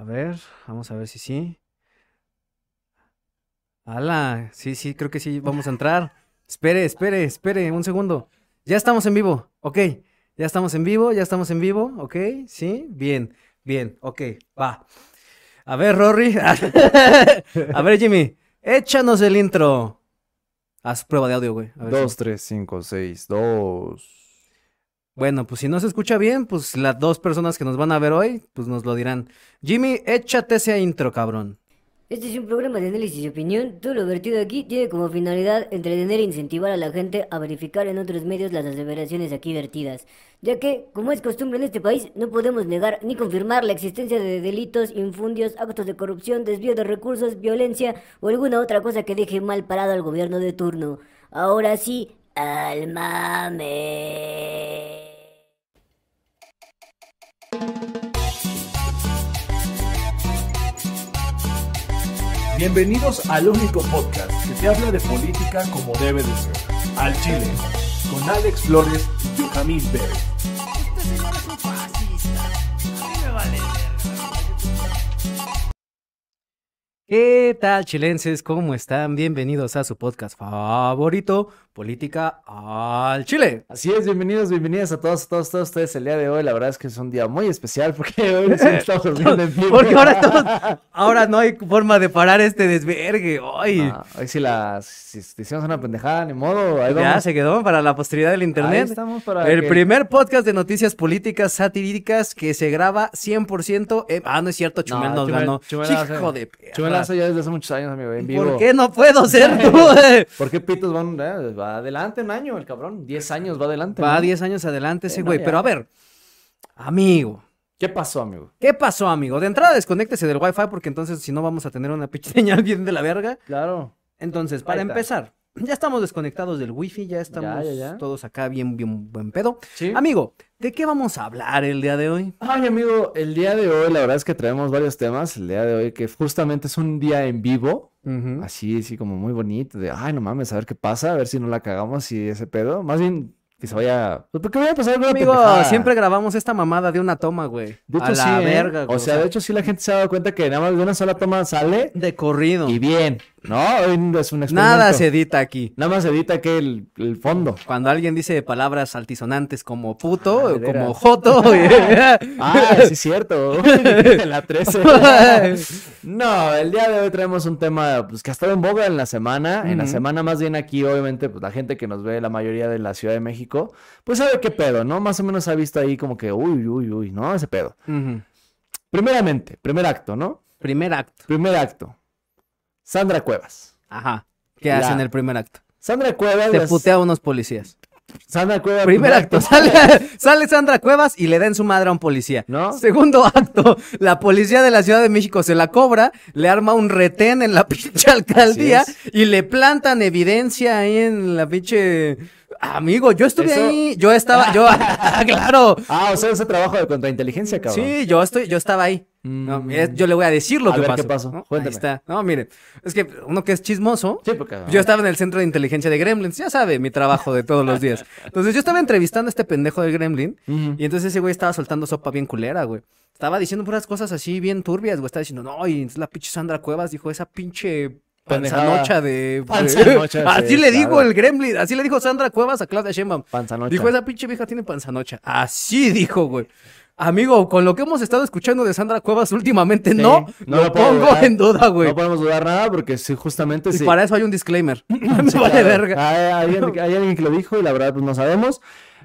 A ver, vamos a ver si sí. Ala, sí, sí, creo que sí, vamos a entrar. Espere, espere, espere, un segundo. Ya estamos en vivo, ok. Ya estamos en vivo, ya estamos en vivo, ok. Sí, bien, bien, ok, va. A ver, Rory. a ver, Jimmy, échanos el intro. Haz prueba de audio, güey. Dos, tres, cinco, seis, dos. Bueno, pues si no se escucha bien, pues las dos personas que nos van a ver hoy, pues nos lo dirán. Jimmy, échate ese intro, cabrón. Este es un programa de análisis y opinión. Todo lo vertido aquí tiene como finalidad entretener e incentivar a la gente a verificar en otros medios las aseveraciones aquí vertidas, ya que, como es costumbre en este país, no podemos negar ni confirmar la existencia de delitos, infundios, actos de corrupción, desvío de recursos, violencia o alguna otra cosa que deje mal parado al gobierno de turno. Ahora sí, al mame. Bienvenidos al único podcast que te habla de política como debe de ser. Al Chile, con Alex Flores y Joaquín Bell. ¿Qué tal, chilenses? ¿Cómo están? Bienvenidos a su podcast favorito, Política al Chile. Así es, bienvenidos, bienvenidas a todos, todos, todos ustedes el día de hoy. La verdad es que es un día muy especial porque hoy sí estamos viendo en vivo. Porque ahora todos- ahora no hay forma de parar este desvergue. Ah, hoy sí las si te hicimos una pendejada, ni modo. Ahí ya se quedó para la posteridad del Ahí internet. estamos para El que- primer podcast de noticias políticas satíricas que se graba 100%. en- Ah, no es cierto, Chumel nos Chumel- ganó. Chumelazo. Hijo de perra. Ya desde hace muchos años, amigo, en vivo. ¿Por qué no puedo ser tú? ¿Por qué Pitos van, eh, va adelante un año el cabrón? Diez años va adelante. Va ¿no? 10 años adelante ese no, güey. Pero a ver, amigo. ¿Qué pasó, amigo? ¿Qué pasó, amigo? De entrada, desconéctese del Wi-Fi porque entonces si no vamos a tener una pinche señal bien de la verga. Claro. Entonces, para empezar, ya estamos desconectados del Wi-Fi, ya estamos ya, ya. todos acá bien, bien buen pedo. Sí. Amigo, ¿de qué vamos a hablar el día de hoy? Ay, amigo, el día de hoy, la verdad es que traemos varios temas. El día de hoy, que justamente es un día en vivo. Así, así como muy bonito, de, ay, no mames, a ver qué pasa, a ver si no la cagamos y ese pedo. Más bien, que se vaya, pues porque vaya a pasar alguna Amigo, pendejada. siempre grabamos esta mamada de una toma, güey. De hecho, a la sí, ¿eh? verga, güey. O sea, de hecho, sí la gente se ha dado cuenta que nada más de una sola toma sale de corrido. y bien, ¿no? Hoy no es un. Nada se edita aquí. Nada más edita que el, el fondo. Cuando alguien dice palabras altisonantes como puto, Ah, o como joto, Ah, sí, es cierto. La 13. No, el día de hoy traemos un tema pues, que ha estado en boga en la semana. En la semana más bien aquí, obviamente, pues la gente que nos ve, la mayoría de la Ciudad de México, pues sabe qué pedo, ¿no? Más o menos ha visto ahí como que, uy, uy, uy, ¿no? Ese pedo. Primeramente, primer acto, ¿no? Primer acto. Primer acto. Sandra Cuevas. Ajá. ¿Qué hace en el primer acto? Sandra Cuevas. Te las- putea a unos policías. Sandra Cuevas. Primer acto, sale, sale Sandra Cuevas y le da en su madre a un policía. ¿No? Segundo acto, la policía de la Ciudad de México se la cobra, le arma un retén en la pinche alcaldía y le plantan evidencia ahí en la pinche... Amigo, yo estuve Eso- ahí, yo estaba, yo, claro, Ah, o sea, ese trabajo de contrainteligencia, cabrón. sí, yo estoy, yo estaba ahí. No, Mm. es- yo le voy a decir lo A que ver, pasó. ¿qué pasó? ¿no? Ahí está. No, mire, es que uno que es chismoso, Sí, porque. yo estaba en el centro de inteligencia de Gremlins, ya sabe, mi trabajo de todos los días. Entonces yo estaba entrevistando a este pendejo de Gremlin y entonces ese güey estaba soltando sopa bien culera, güey. Estaba diciendo puras cosas así bien turbias, güey. Estaba diciendo, no, y entonces la pinche Sandra Cuevas dijo esa pinche panzanocha de... Panzanocha, así sí, le dijo claro. el Gremlin, así le dijo Sandra Cuevas a Claudia Sheinbaum. Panzanocha. Dijo, esa pinche vieja tiene panzanocha. Así dijo, güey. Amigo, con lo que hemos estado escuchando de Sandra Cuevas últimamente, Sí, no, no lo pongo dudar. en duda, güey. No podemos dudar nada porque sí, justamente y sí. para eso hay un disclaimer. Me Sí, vale claro. verga. Hay, alguien, hay alguien que lo dijo y la verdad pues no sabemos.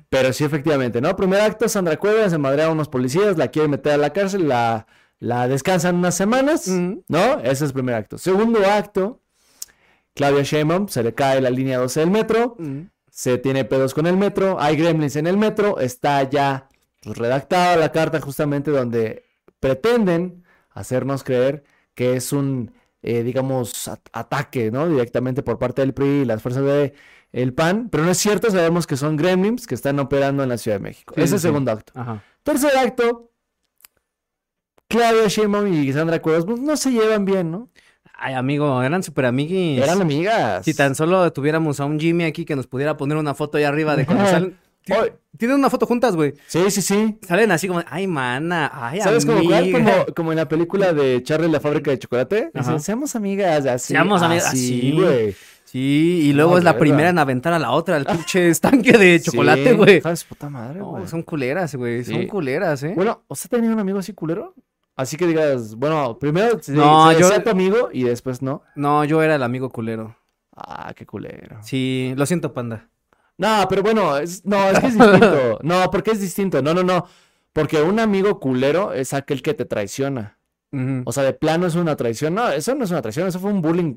Pero sí, efectivamente, ¿no? Primer acto, Sandra Cuevas se madrea a unos policías, la quiere meter a la cárcel, la, la descansan unas semanas. ¿no? Ese es el primer acto. Segundo acto, Claudia Sheinbaum se le cae la línea 12 del metro, Mm. se tiene pedos con el metro, hay gremlins en el metro, está ya pues, redactada la carta justamente donde pretenden hacernos creer que es un, eh, digamos, at- ataque, ¿no? Directamente por parte del PRI y las fuerzas de el PAN, pero no es cierto, sabemos que son gremlins que están operando en la Ciudad de México. Sí, Ese es sí. el segundo acto. Ajá. Tercer acto, Claudia Sheinbaum y Sandra Cuevas pues, no se llevan bien, ¿no? Ay, amigo, eran super amiguis. Eran amigas. Si tan solo tuviéramos a un Jimmy aquí que nos pudiera poner una foto ahí arriba de cuando salen. Tienen una foto juntas, güey. sí, sí, sí. Salen así como, ay, mana, ay, ¿Sabes como, cuál? amiga. como, como en la película de Charlie la fábrica de chocolate? Dicen, seamos amigas, así. Seamos amigas, así, güey. Sí, y luego No, es la primera en aventar a la otra, el pinche estanque de chocolate, Sí, güey. de su puta madre, No, güey. son culeras, güey, son Sí. culeras, ¿eh? Bueno, ¿usted tenía un amigo así culero? Así que digas, bueno, primero se, No, se yo- tu amigo y después no. No, yo era el amigo culero. Ah, qué culero. Sí, lo siento, panda. No, pero bueno, es, no, es que es distinto. No, porque es distinto. No, no, no. Porque un amigo culero es aquel que te traiciona. O sea, de plano es una traición. No, eso no es una traición, eso fue un bullying.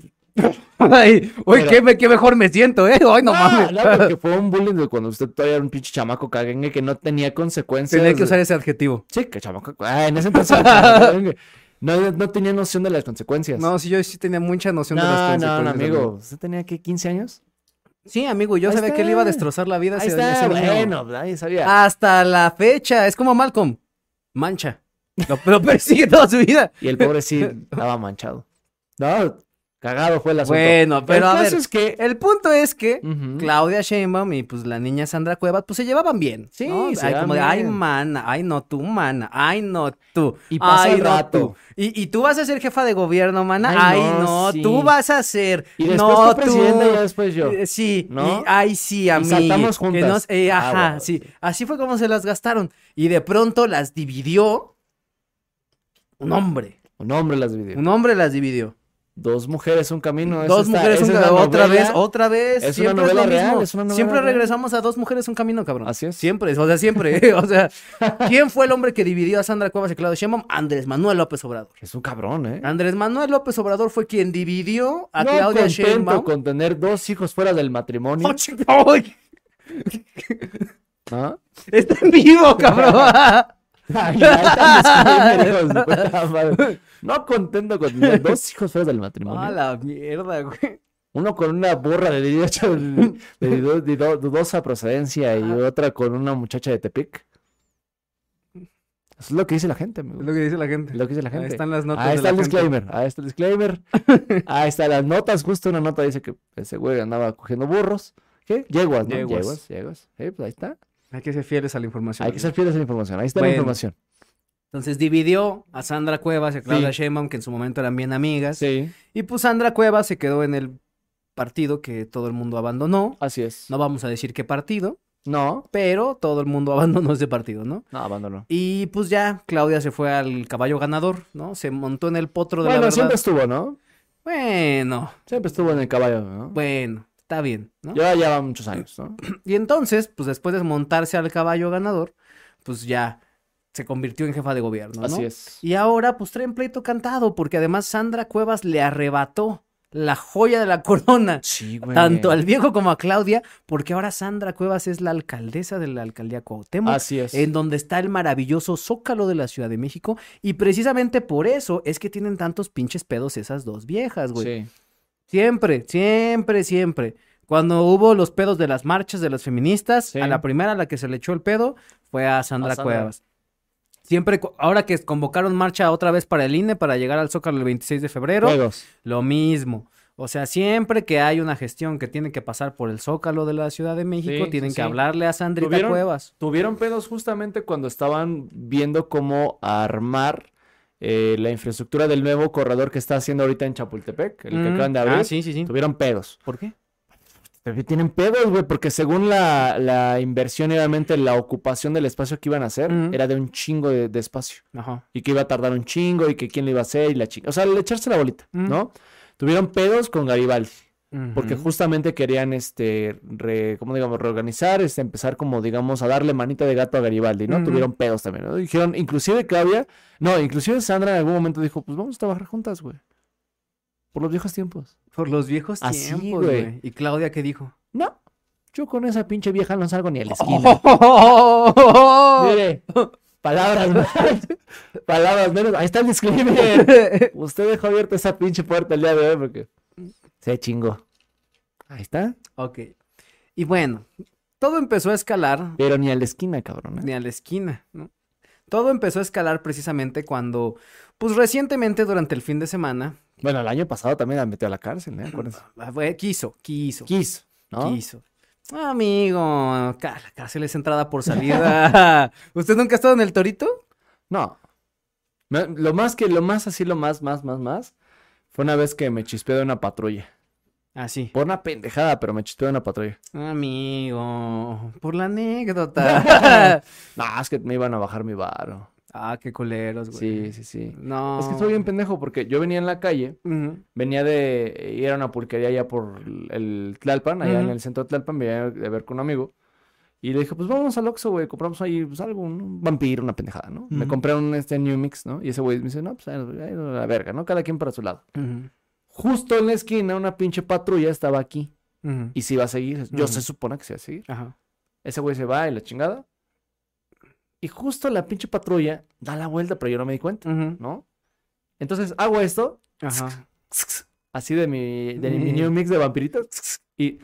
Ay, uy, Pero- qué, me- qué mejor me siento, ¿eh? Ay, no Ah, mames. no, porque fue un bullying de cuando usted todavía era un pinche chamaco caguengue que no tenía consecuencias. Tenía que usar ese adjetivo. Sí, que chamaco. Ah, en ese entonces no, no tenía noción de las consecuencias. No, sí, yo sí tenía mucha noción no, de las no, no, consecuencias. amigo. ¿Usted tenía que 15 años? Sí, amigo, yo Ahí sabía que él iba a destrozar la vida Ahí ese, está, bueno, nadie sabía. Hasta la fecha, es como Malcolm. Mancha. Lo, lo persigue toda su vida. Y el pobre sí estaba manchado. No, cagado fue el asunto. Bueno, pero el a ver, es que. el punto es que. Claudia Sheinbaum y pues la niña Sandra Cuevas pues se llevaban bien. Sí, ¿no? se Ay, como de, ay, mana, ay, no tú, mana, ay, no tú. Y pasa ay, el no rato. tú. Y, y tú vas a ser jefa de gobierno, mana. Ay, Ay, no, no, sí. tú vas a ser. Y después no, tú presidenta y después yo. Eh, Sí, ¿no? y ay, sí, a mí. saltamos juntas. Ah, ajá, bueno. sí. Así fue como se las gastaron. Y de pronto las dividió un hombre. Un hombre las dividió. Un hombre las dividió. Dos mujeres, un camino. Dos está- mujeres, un camino. Otra vez, otra vez. Es una novela lo real, mismo. es una novela Siempre real. regresamos a dos mujeres, un camino, cabrón. Así es. Siempre, o sea, siempre. o sea, ¿quién fue el hombre que dividió a Sandra Cuevas y Claudia Sheinbaum? Andrés Manuel López Obrador. Es un cabrón, ¿eh? Andrés Manuel López Obrador fue quien dividió a no Claudia contento Sheinbaum. con tener dos hijos fuera del matrimonio. ¡Oh. ¿no? Está en vivo, cabrón. Ay, ya No contento con tener dos hijos fuera del matrimonio. A la mierda, güey. Uno con una borra de 18 de, de dudo- de dudo- dudosa procedencia y otra con una muchacha de Tepic. Eso es lo que dice la gente, amigo. Es lo que dice la gente. Es lo que dice la gente. Ahí están las notas Ahí de está la el gente. disclaimer, ahí está el disclaimer. ahí están las notas, justo una nota dice que ese güey andaba cogiendo burros. ¿Qué? Yeguas, ¿no? Yeguas. Yeguas, yeguas. Sí, pues ahí está. Hay que ser fieles a la información. Hay que ser fieles a la información. Ahí está la información. Entonces dividió a Sandra Cuevas y a Claudia Sí. Sheinbaum, que en su momento eran bien amigas. Sí, Y pues Sandra Cuevas se quedó en el partido que todo el mundo abandonó. así es. No vamos a decir qué partido, No, pero todo el mundo abandonó ese partido, ¿no? no, abandonó. Y pues ya Claudia se fue al caballo ganador, ¿no? Se montó en el potro de la Bueno, verdad. siempre estuvo, ¿no? Bueno, Siempre estuvo en el caballo, ¿no? bueno, está bien, ¿no? Ya lleva muchos años, ¿no? Y entonces, pues después de montarse al caballo ganador, pues ya se convirtió en jefa de gobierno, ¿no? Así es. Y ahora pues traen pleito cantado, porque además Sandra Cuevas le arrebató la joya de la corona, Sí, güey. tanto al viejo como a Claudia, porque ahora Sandra Cuevas es la alcaldesa de la alcaldía Cuauhtémoc. Así es. En donde está el maravilloso Zócalo de la Ciudad de México. Y precisamente por eso es que tienen tantos pinches pedos esas dos viejas, güey. Sí. Siempre, siempre, siempre. Cuando hubo los pedos de las marchas de las feministas, Sí. a la primera a la que se le echó el pedo fue a Sandra, A Sandra. Cuevas. Siempre, ahora que convocaron marcha otra vez para el INE para llegar al Zócalo el 26 de febrero, Juegos. lo mismo. O sea, siempre que hay una gestión que tiene que pasar por el Zócalo de la Ciudad de México, Sí, tienen sí, que sí. hablarle a Sandrita ¿Tuvieron? Cuevas. Tuvieron pedos justamente cuando estaban viendo cómo armar eh, la infraestructura del nuevo corredor que está haciendo ahorita en Chapultepec, el que Mm, acaban de abrir. Ah, sí, sí, sí. Tuvieron pedos. ¿Por qué? Tienen pedos, güey, porque según la, la inversión y obviamente la ocupación del espacio que iban a hacer, era de un chingo de, de espacio. Ajá. Y que iba a tardar un chingo y que quién le iba a hacer y la chinga. O sea, el echarse la bolita. ¿no? Tuvieron pedos con Garibaldi. Porque justamente querían, este, re- ¿cómo digamos? Reorganizar, este, empezar como, digamos, a darle manita de gato a Garibaldi, ¿no? Tuvieron pedos también, ¿no? Dijeron, inclusive Claudia, no, inclusive Sandra en algún momento dijo, pues vamos a trabajar juntas, güey. Por los viejos tiempos. Por los viejos Así, tiempos, güey. ¿Y Claudia qué dijo? No, yo con esa pinche vieja no salgo ni a la esquina. Mire, palabras más, palabras menos. Ahí está el disclaimer. Usted dejó abierta esa pinche puerta el día de hoy porque se chingó. Ahí está. ok. Y bueno, todo empezó a escalar Pero ni a la esquina, cabrón. ¿eh? ni a la esquina, ¿no? Todo empezó a escalar precisamente cuando, pues recientemente durante el fin de semana, Bueno, el año pasado también la metió a la cárcel, ¿eh? Acuérdense. ah, quiso, quiso, Quiso, ¿no? quiso. Amigo, ca- la cárcel es entrada por salida. ¿Usted nunca ha estado en el Torito? No. Lo más que, lo más así, lo más, más, más, más, fue una vez que me chispeó de una patrulla. Ah, sí. Por una pendejada, pero me chispeó de una patrulla. Amigo, por la anécdota. No, es que me iban a bajar mi varo. Ah, qué culeros, güey. Sí, sí, sí. No. Es que estoy bien pendejo porque yo venía en la calle, venía de ir a una pulquería allá por el Tlalpan, allá en Ujú. el centro de Tlalpan, venía de ver con un amigo. Y le dije, pues vamos al Oxxo, güey, compramos ahí pues, algo, un vampiro, una pendejada, ¿no? Me compré un este New Mix, ¿no? Y ese güey me dice, no, pues ahí la verga, ¿no? Cada quien para su lado. Justo en la esquina, una pinche patrulla estaba aquí y se iba a seguir. Yo se supone que se iba a seguir. Ajá. Ese güey se va y la chingada. Y justo la pinche patrulla da la vuelta, pero yo no me di cuenta. ¿no? Entonces hago esto, Ajá. así de mi, de mi Mm. New Mix de vampiritos, y,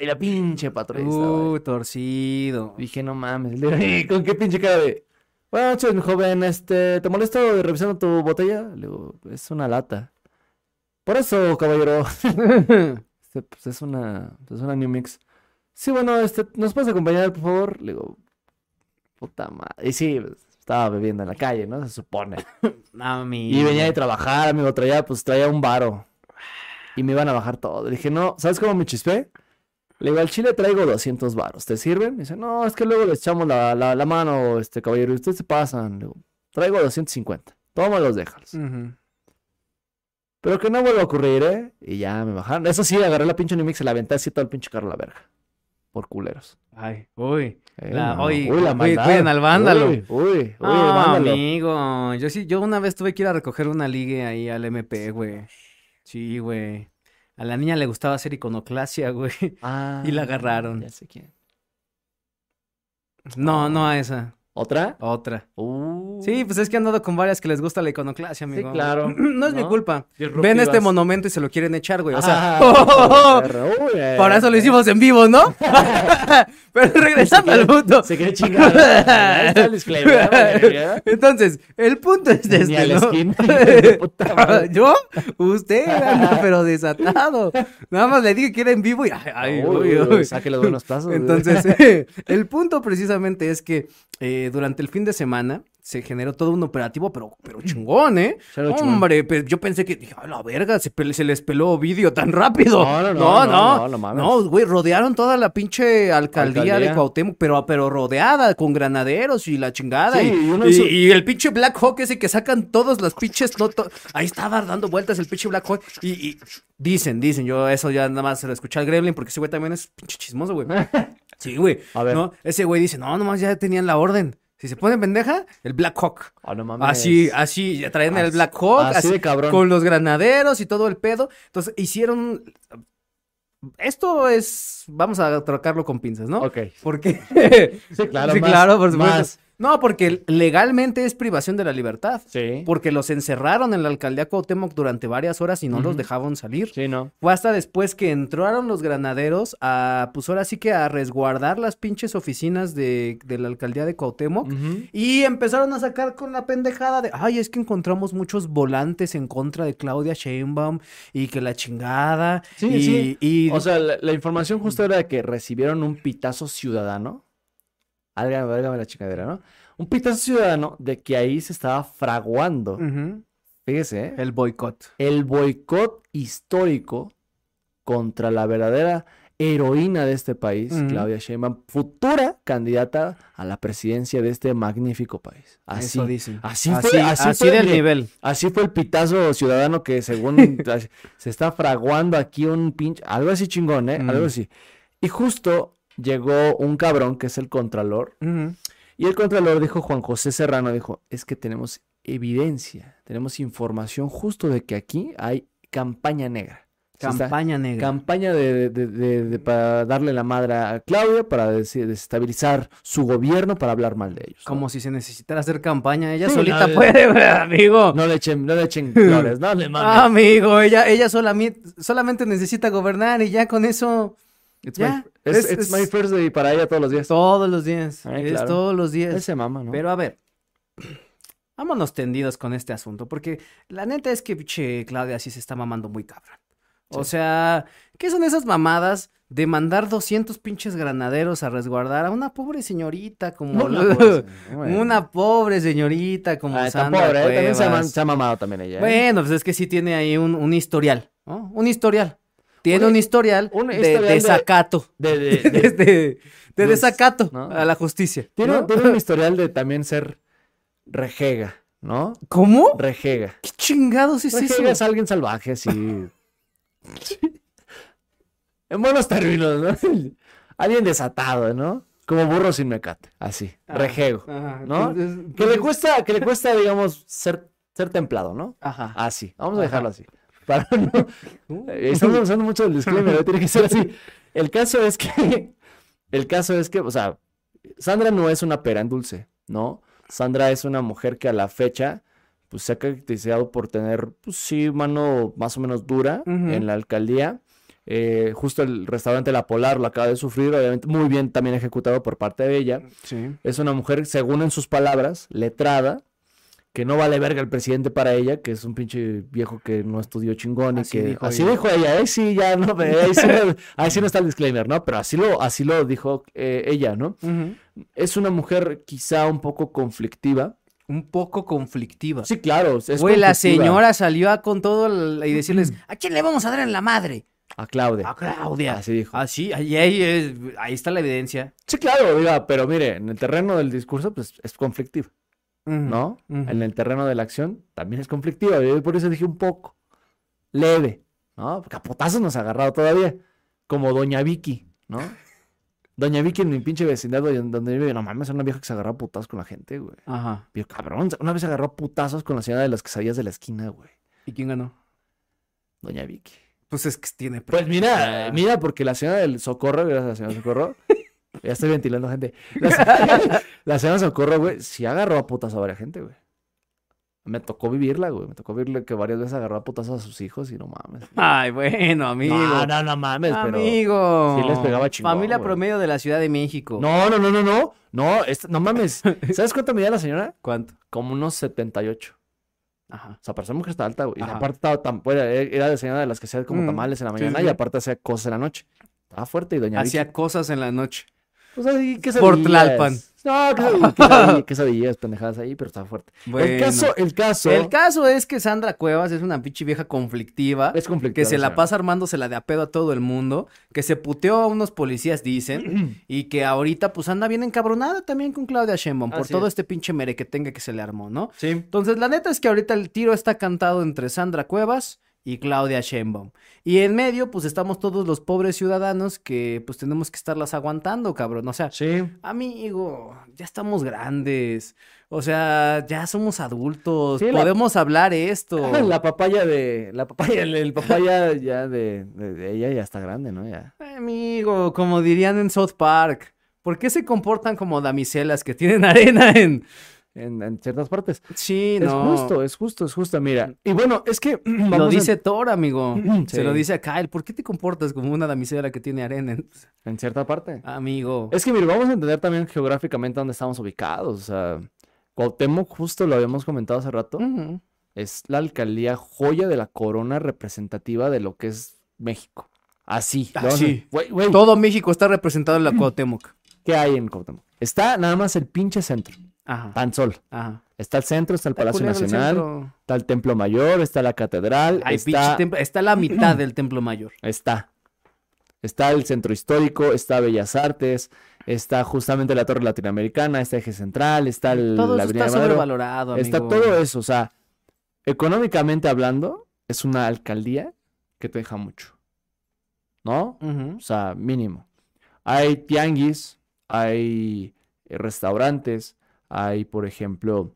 y la pinche patrulla estaba. Uh, torcido. Dije, no mames, ¿con qué pinche cara de? Buenas noches, mi joven, este, ¿te molesto revisando tu botella? Le digo, es una lata. Por eso, caballero. Este, pues es una, es una New Mix. Sí, bueno, este, ¿nos puedes acompañar, por favor? Le digo, puta madre. Y sí, estaba bebiendo en la calle, ¿no? Se supone. Y venía de trabajar, amigo, traía, pues traía un varo. Y me iban a bajar todo. Le dije, no, ¿sabes cómo me chispé? Le digo, al chile traigo 200 varos, ¿te sirven? Me dice, no, es que luego les echamos la, la, la mano, este caballero, y ustedes se pasan. Le digo, traigo 250, tómalos, déjalos. Ujú. Pero que no vuelva a ocurrir, ¿eh? Y ya me bajaron. Eso sí, agarré la pinche Unimix y la aventé así todo el pinche carro a la verga. Por culeros. Ay, uy. Eh, La- no, oye, uy, la cuiden al vándalo. Uy, uy, uy, Ah, vándalo. amigo. Yo sí, yo una vez tuve que ir a recoger una ligue ahí al MP, güey. Sí, güey. A la niña le gustaba hacer iconoclasia, güey. Ah, y la agarraron. Ya sé quién. No, no a esa. ¿Otra? Otra. Uh. Sí, pues es que han dado con varias que les gusta la iconoclasia, amigo. claro, No es mi ¿no? culpa. Ven este monumento y se lo quieren echar, güey. O sea, Ah, perro, uy, eh, para eso lo hicimos en vivo, ¿no? Pero regresando al punto. Se quiere chingar. Ahí está el disclaimer. Entonces, el punto es este, ¿no? skin. De puta madre. ¿Yo? Usted anda pero desatado. Nada más le dije que era en vivo y ay, ay, Uy, uy, uy, uy. Saque los buenos pasos. Entonces, eh, el punto precisamente es que eh, durante el fin de semana se generó todo un operativo, pero, pero chingón, ¿eh? Chalo. Hombre, pe- yo pensé que, dije, a la verga, se, pel- se les peló vídeo tan rápido. No, no, no, no, no, no, no güey, rodearon toda la pinche alcaldía, de Alcaldía. Cuauhtémoc, pero, pero rodeada con granaderos y la chingada. Sí, y, y hizo- y el pinche Black Hawk ese que sacan todos los pinches, to- ahí estaba dando vueltas el pinche Black Hawk. Y, y dicen, dicen, yo eso ya nada más se lo escuché al Gremlin porque ese güey también es pinche chismoso, güey. Sí, güey. A ver. ¿no? Ese güey dice, no, nomás ya tenían la orden. Si se pone pendeja, el Black Hawk. Ah, no mames. Así, así, traían el Black Hawk, así así, de cabrón. con los granaderos y todo el pedo. Entonces, hicieron... Esto es... Vamos a trocarlo con pinzas, ¿no? Ok. Porque... Sí, claro. sí, más, claro, por supuesto. más. No, porque legalmente es privación de la libertad. Sí. Porque los encerraron en la alcaldía Cuauhtémoc durante varias horas y no los dejaban salir. Sí, no. Fue hasta después que entraron los granaderos a, pues ahora sí que a resguardar las pinches oficinas de, de la alcaldía de Cuauhtémoc. Y empezaron a sacar con la pendejada de, ay, es que encontramos muchos volantes en contra de Claudia Sheinbaum y que la chingada. Sí, y, sí. y- O sea, la, la información justo era de que recibieron un pitazo ciudadano. Álgame, la chingadera, ¿no? Un pitazo ciudadano de que ahí se estaba fraguando. Fíjese, ¿eh? el boicot. el boicot histórico contra la verdadera heroína de este país. Claudia Sheinbaum, futura candidata a la presidencia de este magnífico país. Así, Eso dicen. así así, fue, así así fue, del mire. nivel. así fue el pitazo ciudadano que según se está fraguando aquí un pinche, algo así chingón, ¿eh? Algo así. Y justo llegó un cabrón que es el contralor y el contralor dijo, Juan José Serrano dijo, es que tenemos evidencia, tenemos información justo de que aquí hay campaña negra. Campaña negra. Campaña de, de- de- de- para darle la madre a Claudia, para des- desestabilizar su gobierno, para hablar mal de ellos. ¿no? Como si se necesitara hacer campaña. Ella Sí, solita no, puede, amigo. No le echen, no le echen flores, no le mames. Amigo, ella, ella solamente, solamente necesita gobernar y ya con eso It's, my, es, it's es- my first day para ella todos los días. todos los días. Ay, es claro. todos los días. Ese mama, ¿no? Pero a ver, vámonos tendidos con este asunto, porque la neta es que pinche Claudia sí se está mamando muy cabrón. O sea, ¿qué son esas mamadas de mandar 200 pinches granaderos a resguardar a una pobre señorita como Una la- pobre señora, una pobre señorita como Ah, está Sandra pobre, ¿eh? También ha, se ha mamado también ella. ¿eh? Bueno, pues es que sí tiene ahí un, un historial, ¿no? Un historial. Tiene Un- un historial, un de, historial de de- desacato. De, de- De, Pues, desacato ¿no? a la justicia. tiene, ¿no? tiene un historial de también ser rejega, ¿no? ¿Cómo? Rejega. ¿Qué chingados es eso? Rejega es alguien salvaje, así. En buenos términos, ¿no? Alguien desatado, ¿no? Como burro sin mecate, así, Ah, rejego, ajá, ¿no? entonces- Que le cuesta, que le cuesta, digamos, ser, ser templado, ¿no? Ajá. Así, vamos a Ajá. dejarlo así. Para no... Eh, Estamos usando mucho el disclaimer, tiene que ser así. El caso es que, el caso es que, o sea, Sandra no es una pera en dulce, ¿no? Sandra es una mujer que a la fecha, pues se ha caracterizado por tener, pues sí, mano más o menos dura en la alcaldía. Eh, justo el restaurante La Polar lo acaba de sufrir, obviamente muy bien también ejecutado por parte de ella. Sí. Es una mujer, según en sus palabras, letrada, que no vale verga el presidente para ella, que es un pinche viejo que no estudió chingón y Así que dijo así ella. dijo ella, ahí sí ya no, ahí sí, no- ahí sí no está el disclaimer, ¿no? Pero así lo, así lo dijo eh, ella, ¿no? Es una mujer quizá un poco conflictiva. Un poco conflictiva. Sí, claro, es Güey, la señora salió a con todo el- y decirles, ¿a quién le vamos a dar en la madre? A Claudia. A Claudia. Así dijo. Ah, sí, ahí, ahí, es- ahí está la evidencia. Sí, claro, diga, pero mire, en el terreno del discurso, pues es conflictiva, ¿no? En el terreno de la acción también es conflictiva. Yo por eso dije un poco. Leve, ¿no? Potazos nos ha agarrado todavía. Como Doña Vicky, ¿no? Doña Vicky en mi pinche vecindad donde vive, no mames, era una vieja que se agarraba a putazos con la gente, güey. Ajá. Pero cabrón, una vez se agarró a putazos con la señora de las quesadillas de la esquina, güey. ¿Y quién ganó? Doña Vicky. Pues es que tiene... Pues mira, mira, porque la señora del Socorro, gracias a la señora Socorro, ya estoy ventilando gente. La, se- la señora Socorro, güey, sí agarró a putas a varias gente, güey. Me tocó vivirla, güey. Me tocó vivirla que varias veces agarró a putas a sus hijos y no mames. Ay, bueno, amigo. No, no, no mames, pero. Amigo. sí les pegaba chingón, Familia güey. promedio de la Ciudad de México. No, no, no, no, no. No, esta- no mames. ¿Sabes cuánto medía la señora? ¿Cuánto? Como unos 78. Ajá. O sea, para ser mujer está alta, güey. Y Ajá. aparte estaba tan. Era, era de señora de las que hacía como Mm, tamales en la mañana sí. y aparte hacía cosas en la noche. Estaba fuerte y doña Vicky Hacía cosas en la noche. Pues ahí, Por Tlalpan. No, quesadillas, quesadillas, quesadillas, pendejadas ahí, pero estaba fuerte. El caso, el caso. El caso es que Sandra Cuevas es una pinche vieja conflictiva. es conflictiva. que se la pasa armándosela de a pedo a todo el mundo, que se puteó a unos policías, dicen, y que ahorita pues anda bien encabronada también con Claudia Sheinbaum por Así todo es. este pinche mere que tenga que se le armó, ¿no? Sí. Entonces, la neta es que ahorita el tiro está cantado entre Sandra Cuevas y Claudia Sheinbaum. Y en medio, pues estamos todos los pobres ciudadanos que pues tenemos que estarlas aguantando, cabrón. O sea, Sí. amigo, ya estamos grandes. O sea, ya somos adultos. Sí, la- podemos hablar esto. La papaya de. La papaya, el, el papaya ya de, de- de ella ya está grande, ¿no? Ya. Amigo, como dirían en South Park, ¿por qué se comportan como damiselas que tienen arena en... En, en ciertas partes. Sí, Es no. justo, es justo, es justo. Mira. Y bueno, es que. vamos Lo a- dice Thor, amigo. Se lo dice a Kyle. ¿Por qué te comportas como una damisela que tiene arena? en- cierta parte. Amigo. Es que, mire, vamos a entender también geográficamente dónde estamos ubicados. O sea, Cuauhtémoc, justo lo habíamos comentado hace rato. Es la alcaldía joya de la corona representativa de lo que es México. Así. Ah, lo vamos a- sí. Güey, güey, Todo México está representado en la Cuauhtémoc. ¿qué hay en Cuauhtémoc? Está nada más el pinche centro, Ajá. Ajá. Está el centro, está el Está Palacio el Nacional, está el Templo Mayor, está la Catedral, Ay, está, está la mitad del templo mayor. está. Está el Centro Histórico, está Bellas Artes, está justamente la Torre Latinoamericana, está Eje Central, está el, Todo la eso está Madero. sobrevalorado, Está todo eso, o sea, económicamente hablando, es una alcaldía que te deja mucho. ¿No? O sea, mínimo. Hay tianguis, hay restaurantes, hay, por ejemplo,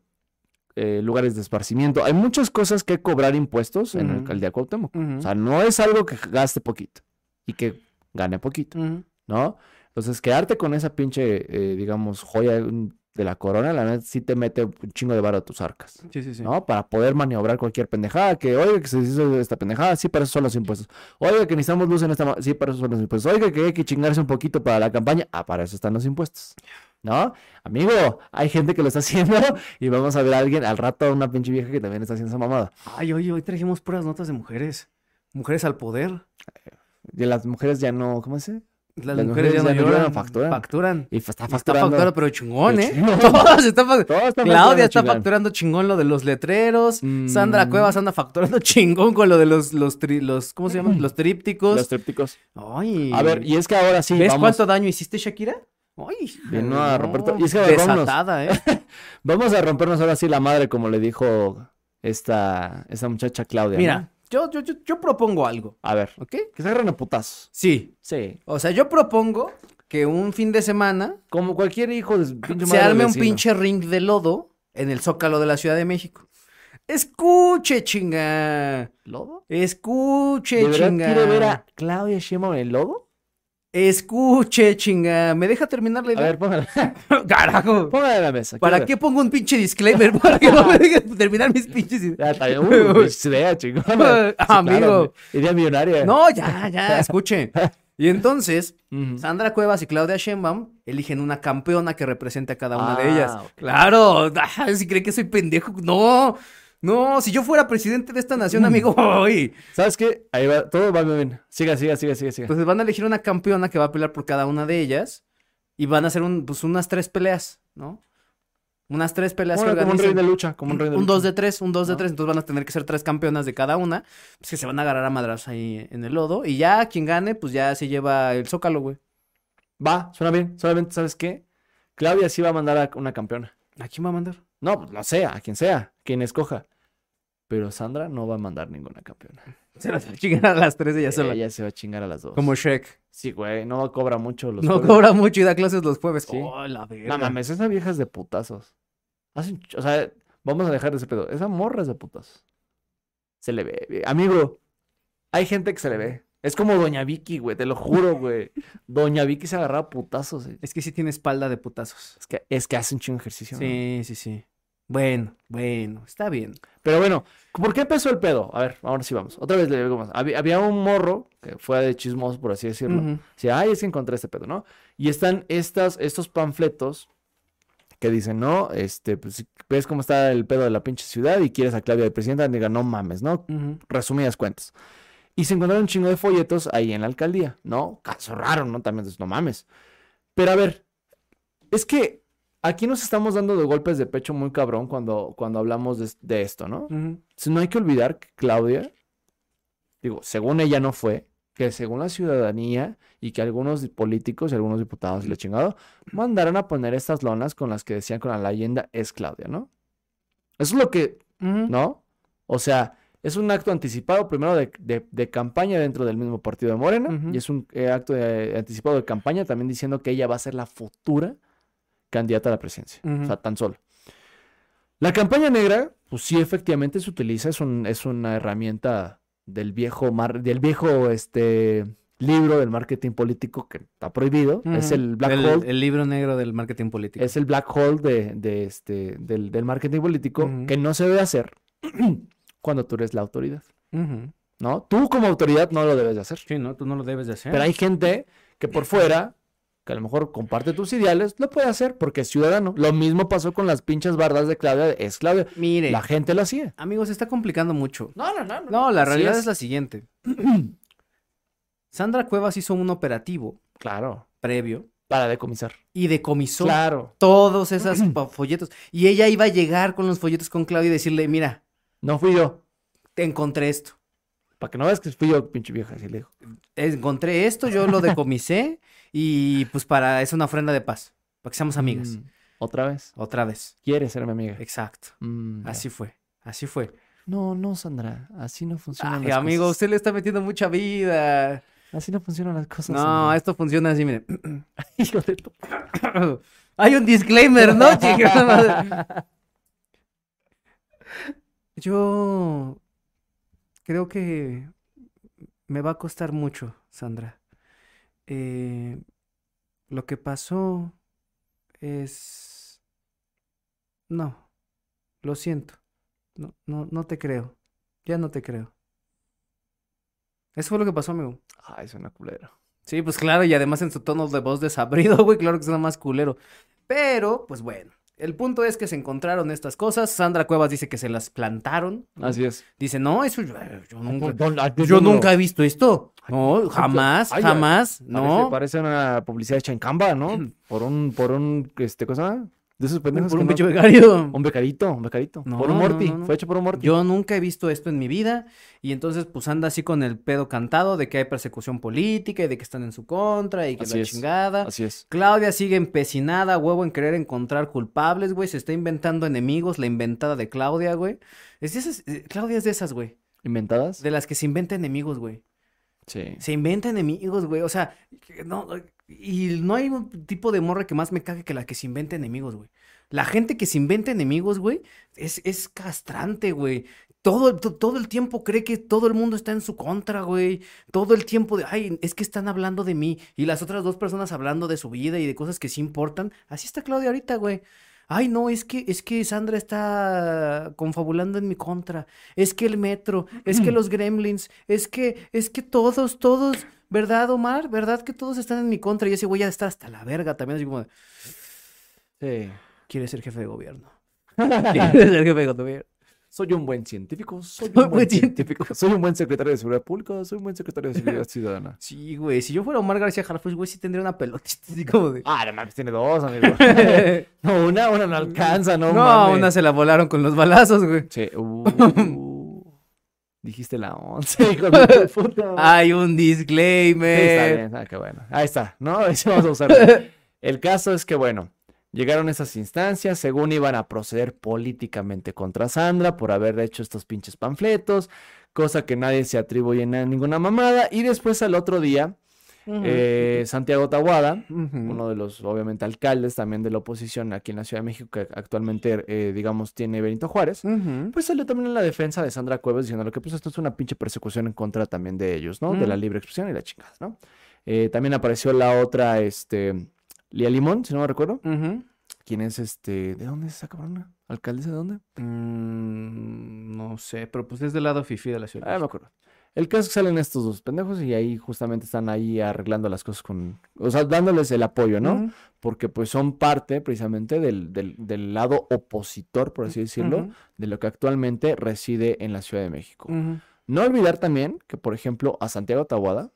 eh, lugares de esparcimiento. Hay muchas cosas que cobrar impuestos en la alcaldía Cuauhtémoc. Ujú. O sea, no es algo que gaste poquito y que gane poquito. ¿no? Entonces, quedarte con esa pinche, eh, digamos, joya de la corona, la neta sí te mete un chingo de varo a tus arcas. Sí, sí, sí. ¿no? Para poder maniobrar cualquier pendejada, que oiga que se hizo esta pendejada, sí, para eso son los impuestos. Oiga que necesitamos luz en esta, sí, para eso son los impuestos. Oiga que hay que chingarse un poquito para la campaña, ah, para eso están los impuestos. ¿No? Amigo, hay gente que lo está haciendo y vamos a ver a alguien al rato, una pinche vieja que también está haciendo esa mamada. Ay, oye, hoy trajimos puras notas de mujeres. Mujeres al poder. Y las mujeres ya no, ¿cómo se dice? Las, Las mujeres, ya no mujeres ya no lloran, lloran, facturan. facturan. Y está Está facturando. facturando, pero chingón, ¿eh? Chingón. Todos está fac- Todo está Claudia facturando está chingón. facturando chingón lo de los letreros. Mm. Sandra Cuevas anda facturando chingón con lo de los, los, tri- los ¿cómo se llaman? Los trípticos. Los trípticos. Ay. A ver, y es que ahora sí, ¿Ves vamos, cuánto daño hiciste, Shakira? Ay, Vino a romper todo. Y es que, a ver, vámonos. desatada, ¿eh? vamos a rompernos ahora sí la madre, como le dijo esta, esta muchacha Claudia. ¿no? Yo, yo, yo, yo propongo algo, A ver, ¿ok? que se agarren a putazos. Sí. Sí. O sea, yo propongo que un fin de semana Como cualquier hijo de pinche se madre arme un vecino. pinche ring de lodo en el Zócalo de la Ciudad de México. Escuche, chinga. ¿Lodo? Escuche, ¿De verdad chinga. quiere ver a Claudia Sheinbaum en el lodo? Escuche, chinga. ¿Me deja terminar la A idea? ver, póngala. Carajo. Póngala en la mesa. ¿Para quiero qué pongo un pinche disclaimer? Para que no me dejes terminar mis pinches ideas. ver. Ya, está bien. Uh, pues, idea chingona. Ah, amigo. Idea millonaria. No, ya, ya, escuche. Y entonces. Sandra Cuevas y Claudia Sheinbaum eligen una campeona que represente a cada una Ah, de ellas. ok. Claro, ah, si cree que soy pendejo, no, no, si yo fuera presidente de esta nación, amigo, hoy, ¿Sabes qué? Ahí va, todo va bien. Siga, siga, siga, siga, siga. pues van a elegir una campeona que va a pelear por cada una de ellas y van a hacer un, pues unas tres peleas, ¿no? Unas tres peleas Bueno, que como un rey de lucha, como un rey de Un lucha. 2 de 3, un 2 de ¿No? 3, entonces van a tener que ser tres campeonas de cada una, pues que se van a agarrar a madras ahí en el lodo, y ya quien gane, pues ya se lleva el zócalo, güey. Va, suena bien. Solamente, ¿sabes qué? Claudia sí va a mandar a una campeona. ¿A quién va a mandar? No, pues lo sea, a quien sea, quien escoja. Pero Sandra no va a mandar ninguna campeona. Se las va a chingar a las tres ella sola. Ella se va a chingar a las dos. Como Shrek. Sí, güey, no cobra mucho los No jueves. cobra mucho y da clases los jueves. Sí. Oh, la verga. No mames, esa vieja es de putazos. Hacen o sea, vamos a dejar ese pedo. Esa morra es de putazos. Se le ve. ve- Amigo, hay gente que se le ve. Es como Doña Vicky, güey, te lo juro, güey. Doña Vicky se agarraba a putazos. eh. Es que sí tiene espalda de putazos. Es que, es que hace un chingo ejercicio. ¿no? Sí, sí, sí. Bueno, bueno, está bien. Pero bueno, ¿por qué empezó el pedo? A ver, ahora sí vamos. Otra vez le digo más. Había, había un morro que fue de chismoso, por así decirlo. Ujú. Decía, ay, es que encontré este pedo, ¿no? Y están estas, estos panfletos que dicen, no, este, pues ves cómo está el pedo de la pinche ciudad y quieres a Claudia de presidenta, diga, no mames, ¿no? Resumidas cuentas. Y se encontraron un chingo de folletos ahí en la alcaldía, ¿no? Caso raro, ¿no? También, entonces, no mames. Pero a ver, es que aquí nos estamos dando de golpes de pecho muy cabrón cuando, cuando hablamos de, de esto, ¿no? Entonces, no hay que olvidar que Claudia, digo, según ella no fue, que según la ciudadanía y que algunos políticos y algunos diputados y la chingado mandaron a poner estas lonas con las que decían con la leyenda es Claudia, ¿no? Eso es lo que. ¿no? O sea, es un acto anticipado primero de, de- de campaña dentro del mismo partido de Morena y es un eh, acto de- anticipado de campaña también diciendo que ella va a ser la futura candidata a la presidencia. O Ujú. sea, tan solo. La campaña negra, pues sí, efectivamente se utiliza, es, un, es una herramienta del viejo, mar- del viejo este, libro del marketing político que está prohibido. Es Ujú. el Black el, Hole. el libro negro del marketing político. Es el black hole de, de este, del, del marketing político Ujú. que no se debe hacer cuando tú eres la autoridad, Ujú. ¿no? Tú como autoridad no lo debes de hacer. Sí, ¿no? Tú no lo debes de hacer. Pero hay gente que por fuera, que a lo mejor comparte tus ideales, lo puede hacer porque es ciudadano. Lo mismo pasó con las pinches bardas de Claudia, es Claudia. Mire, La gente lo hacía. amigos, se está complicando mucho. No, no, no. No, la Así realidad es. es la siguiente. Sandra Cuevas hizo un operativo Claro. previo Para decomisar. y decomisó Claro. todos esos folletos. Y ella iba a llegar con los folletos con Claudia y decirle, mira, No fui yo. te encontré esto. Para que no veas que fui yo, pinche vieja, así le dijo. Encontré esto, yo lo decomisé y pues para, es una ofrenda de paz, para que seamos amigas. Mm, Otra vez. Otra vez. ¿Quieres ser mi amiga? Exacto. Mm, ya. Así fue. Así fue. No, no, Sandra. Así no funcionan Ay, las amigo, cosas. usted le está metiendo mucha vida. Así no funcionan las cosas. No, Sandra. esto funciona así, mire. Hijo de tu- Hay un disclaimer, ¿no, madre? Yo creo que me va a costar mucho, Sandra. Eh, lo que pasó es... No, lo siento. No, no, no te creo. Ya no te creo. Eso fue lo que pasó, amigo. Ay, suena culero. Sí, pues claro, y además en su tono de voz desabrido, güey, claro que suena más culero. Pero, pues bueno, El punto es que se encontraron estas cosas. Sandra Cuevas dice que se las plantaron. Así es. Dice, no, eso yo, yo nunca, yo he visto esto. No, jamás, jamás, Parece, no. parece una publicidad hecha en Canva, ¿no? Por un, por un, este, cosa, de esos pendejos Por un no- bicho becario. Un becarito, un becarito. No, por un Morty, no, fue hecho por un Morty. Yo nunca he visto esto en mi vida y entonces pues anda así con el pedo cantado de que hay persecución política y de que están en su contra y que Así la es, chingada. Así es. Claudia sigue empecinada, huevo, en querer encontrar culpables, güey. Se está inventando enemigos, la inventada de Claudia, güey. Es de esas, eh, Claudia es de esas, güey. ¿Inventadas? De las que se inventa enemigos, güey. Se inventa enemigos, güey. O sea, no, y no hay un tipo de morra que más me cague que la que se inventa enemigos, güey. La gente que se inventa enemigos, güey, es, es castrante, güey. Todo, to- todo el tiempo cree que todo el mundo está en su contra, güey. Todo el tiempo de, ay, es que están hablando de mí. Y las otras dos personas hablando de su vida y de cosas que sí importan. Así está Claudia ahorita, güey. Ay, no, es que, es que Sandra está confabulando en mi contra. Es que el metro, es que los gremlins, es que, es que todos, todos, ¿verdad, Omar? ¿Verdad que todos están en mi contra? Y ese güey ya está hasta la verga también, así como, de, Sí. quiere ser jefe de gobierno. Quiere ser jefe de gobierno. Soy un buen científico, soy un buen científico, soy un buen secretario de seguridad pública, soy un buen secretario de seguridad ciudadana. Sí, güey, si yo fuera Omar García Harfuch, güey, sí tendría una pelotita así como de... Ah, no mames, tiene dos, amigo. No, una, una no alcanza, no, No, mames. una se la volaron con los balazos, güey. Sí, uh, dijiste la once, hijo de tu puta. Hay un Sí, está disclaimer. bien, ah, qué bueno. Ahí está, ¿no? Ese vamos a usarlo. El caso es que, bueno, llegaron esas instancias, según iban a proceder políticamente contra Sandra por haber hecho estos pinches panfletos, cosa que nadie se atribuye a ninguna mamada. Y después al otro día, eh, Santiago Tahuada, Ujú. uno de los, obviamente, alcaldes también de la oposición aquí en la Ciudad de México, que actualmente, eh, digamos, tiene Benito Juárez. Pues salió también en la defensa de Sandra Cuevas diciendo que pues esto es una pinche persecución en contra también de ellos, ¿no? De la libre expresión y la chingada, ¿no? Eh, también apareció la otra, este, Lía Limón, si no me recuerdo. Ujú. ¿Quién es este? ¿De dónde es esa cabrona? ¿Alcaldesa de dónde? Mm, no sé, pero pues es del lado fifi de la ciudad. Ah, me acuerdo. El caso es que salen estos dos pendejos y ahí justamente están ahí arreglando las cosas con, o sea, dándoles el apoyo, ¿no? Porque pues son parte precisamente del, del, del lado opositor, por así decirlo, de lo que actualmente reside en la Ciudad de México. No olvidar también que, por ejemplo, a Santiago Tahuada,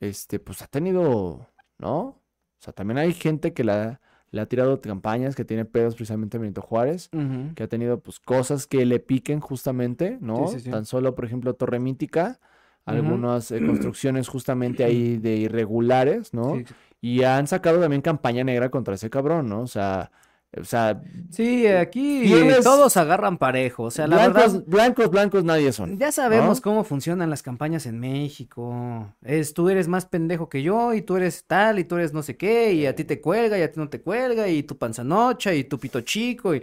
este, pues ha tenido, ¿no? Sea, también hay gente que la, le ha tirado campañas, que tiene pedos precisamente a Benito Juárez, que ha tenido, pues, cosas que le piquen justamente, ¿no? sí, sí. Tan solo, por ejemplo, Torre Mítica, algunas eh, construcciones justamente ahí de irregulares, ¿no? Sí, Y han sacado también campaña negra contra ese cabrón, ¿no? O sea, o sea, Sí, aquí Tienes- todos agarran parejo. O sea, la blancos, verdad, blancos, blancos nadie son. ya sabemos ¿no? cómo funcionan las campañas en México. Es tú eres más pendejo que yo, y tú eres tal, y tú eres no sé qué, y a ti te cuelga, y a ti no te cuelga, y tu panzanocha, y tu pito chico, y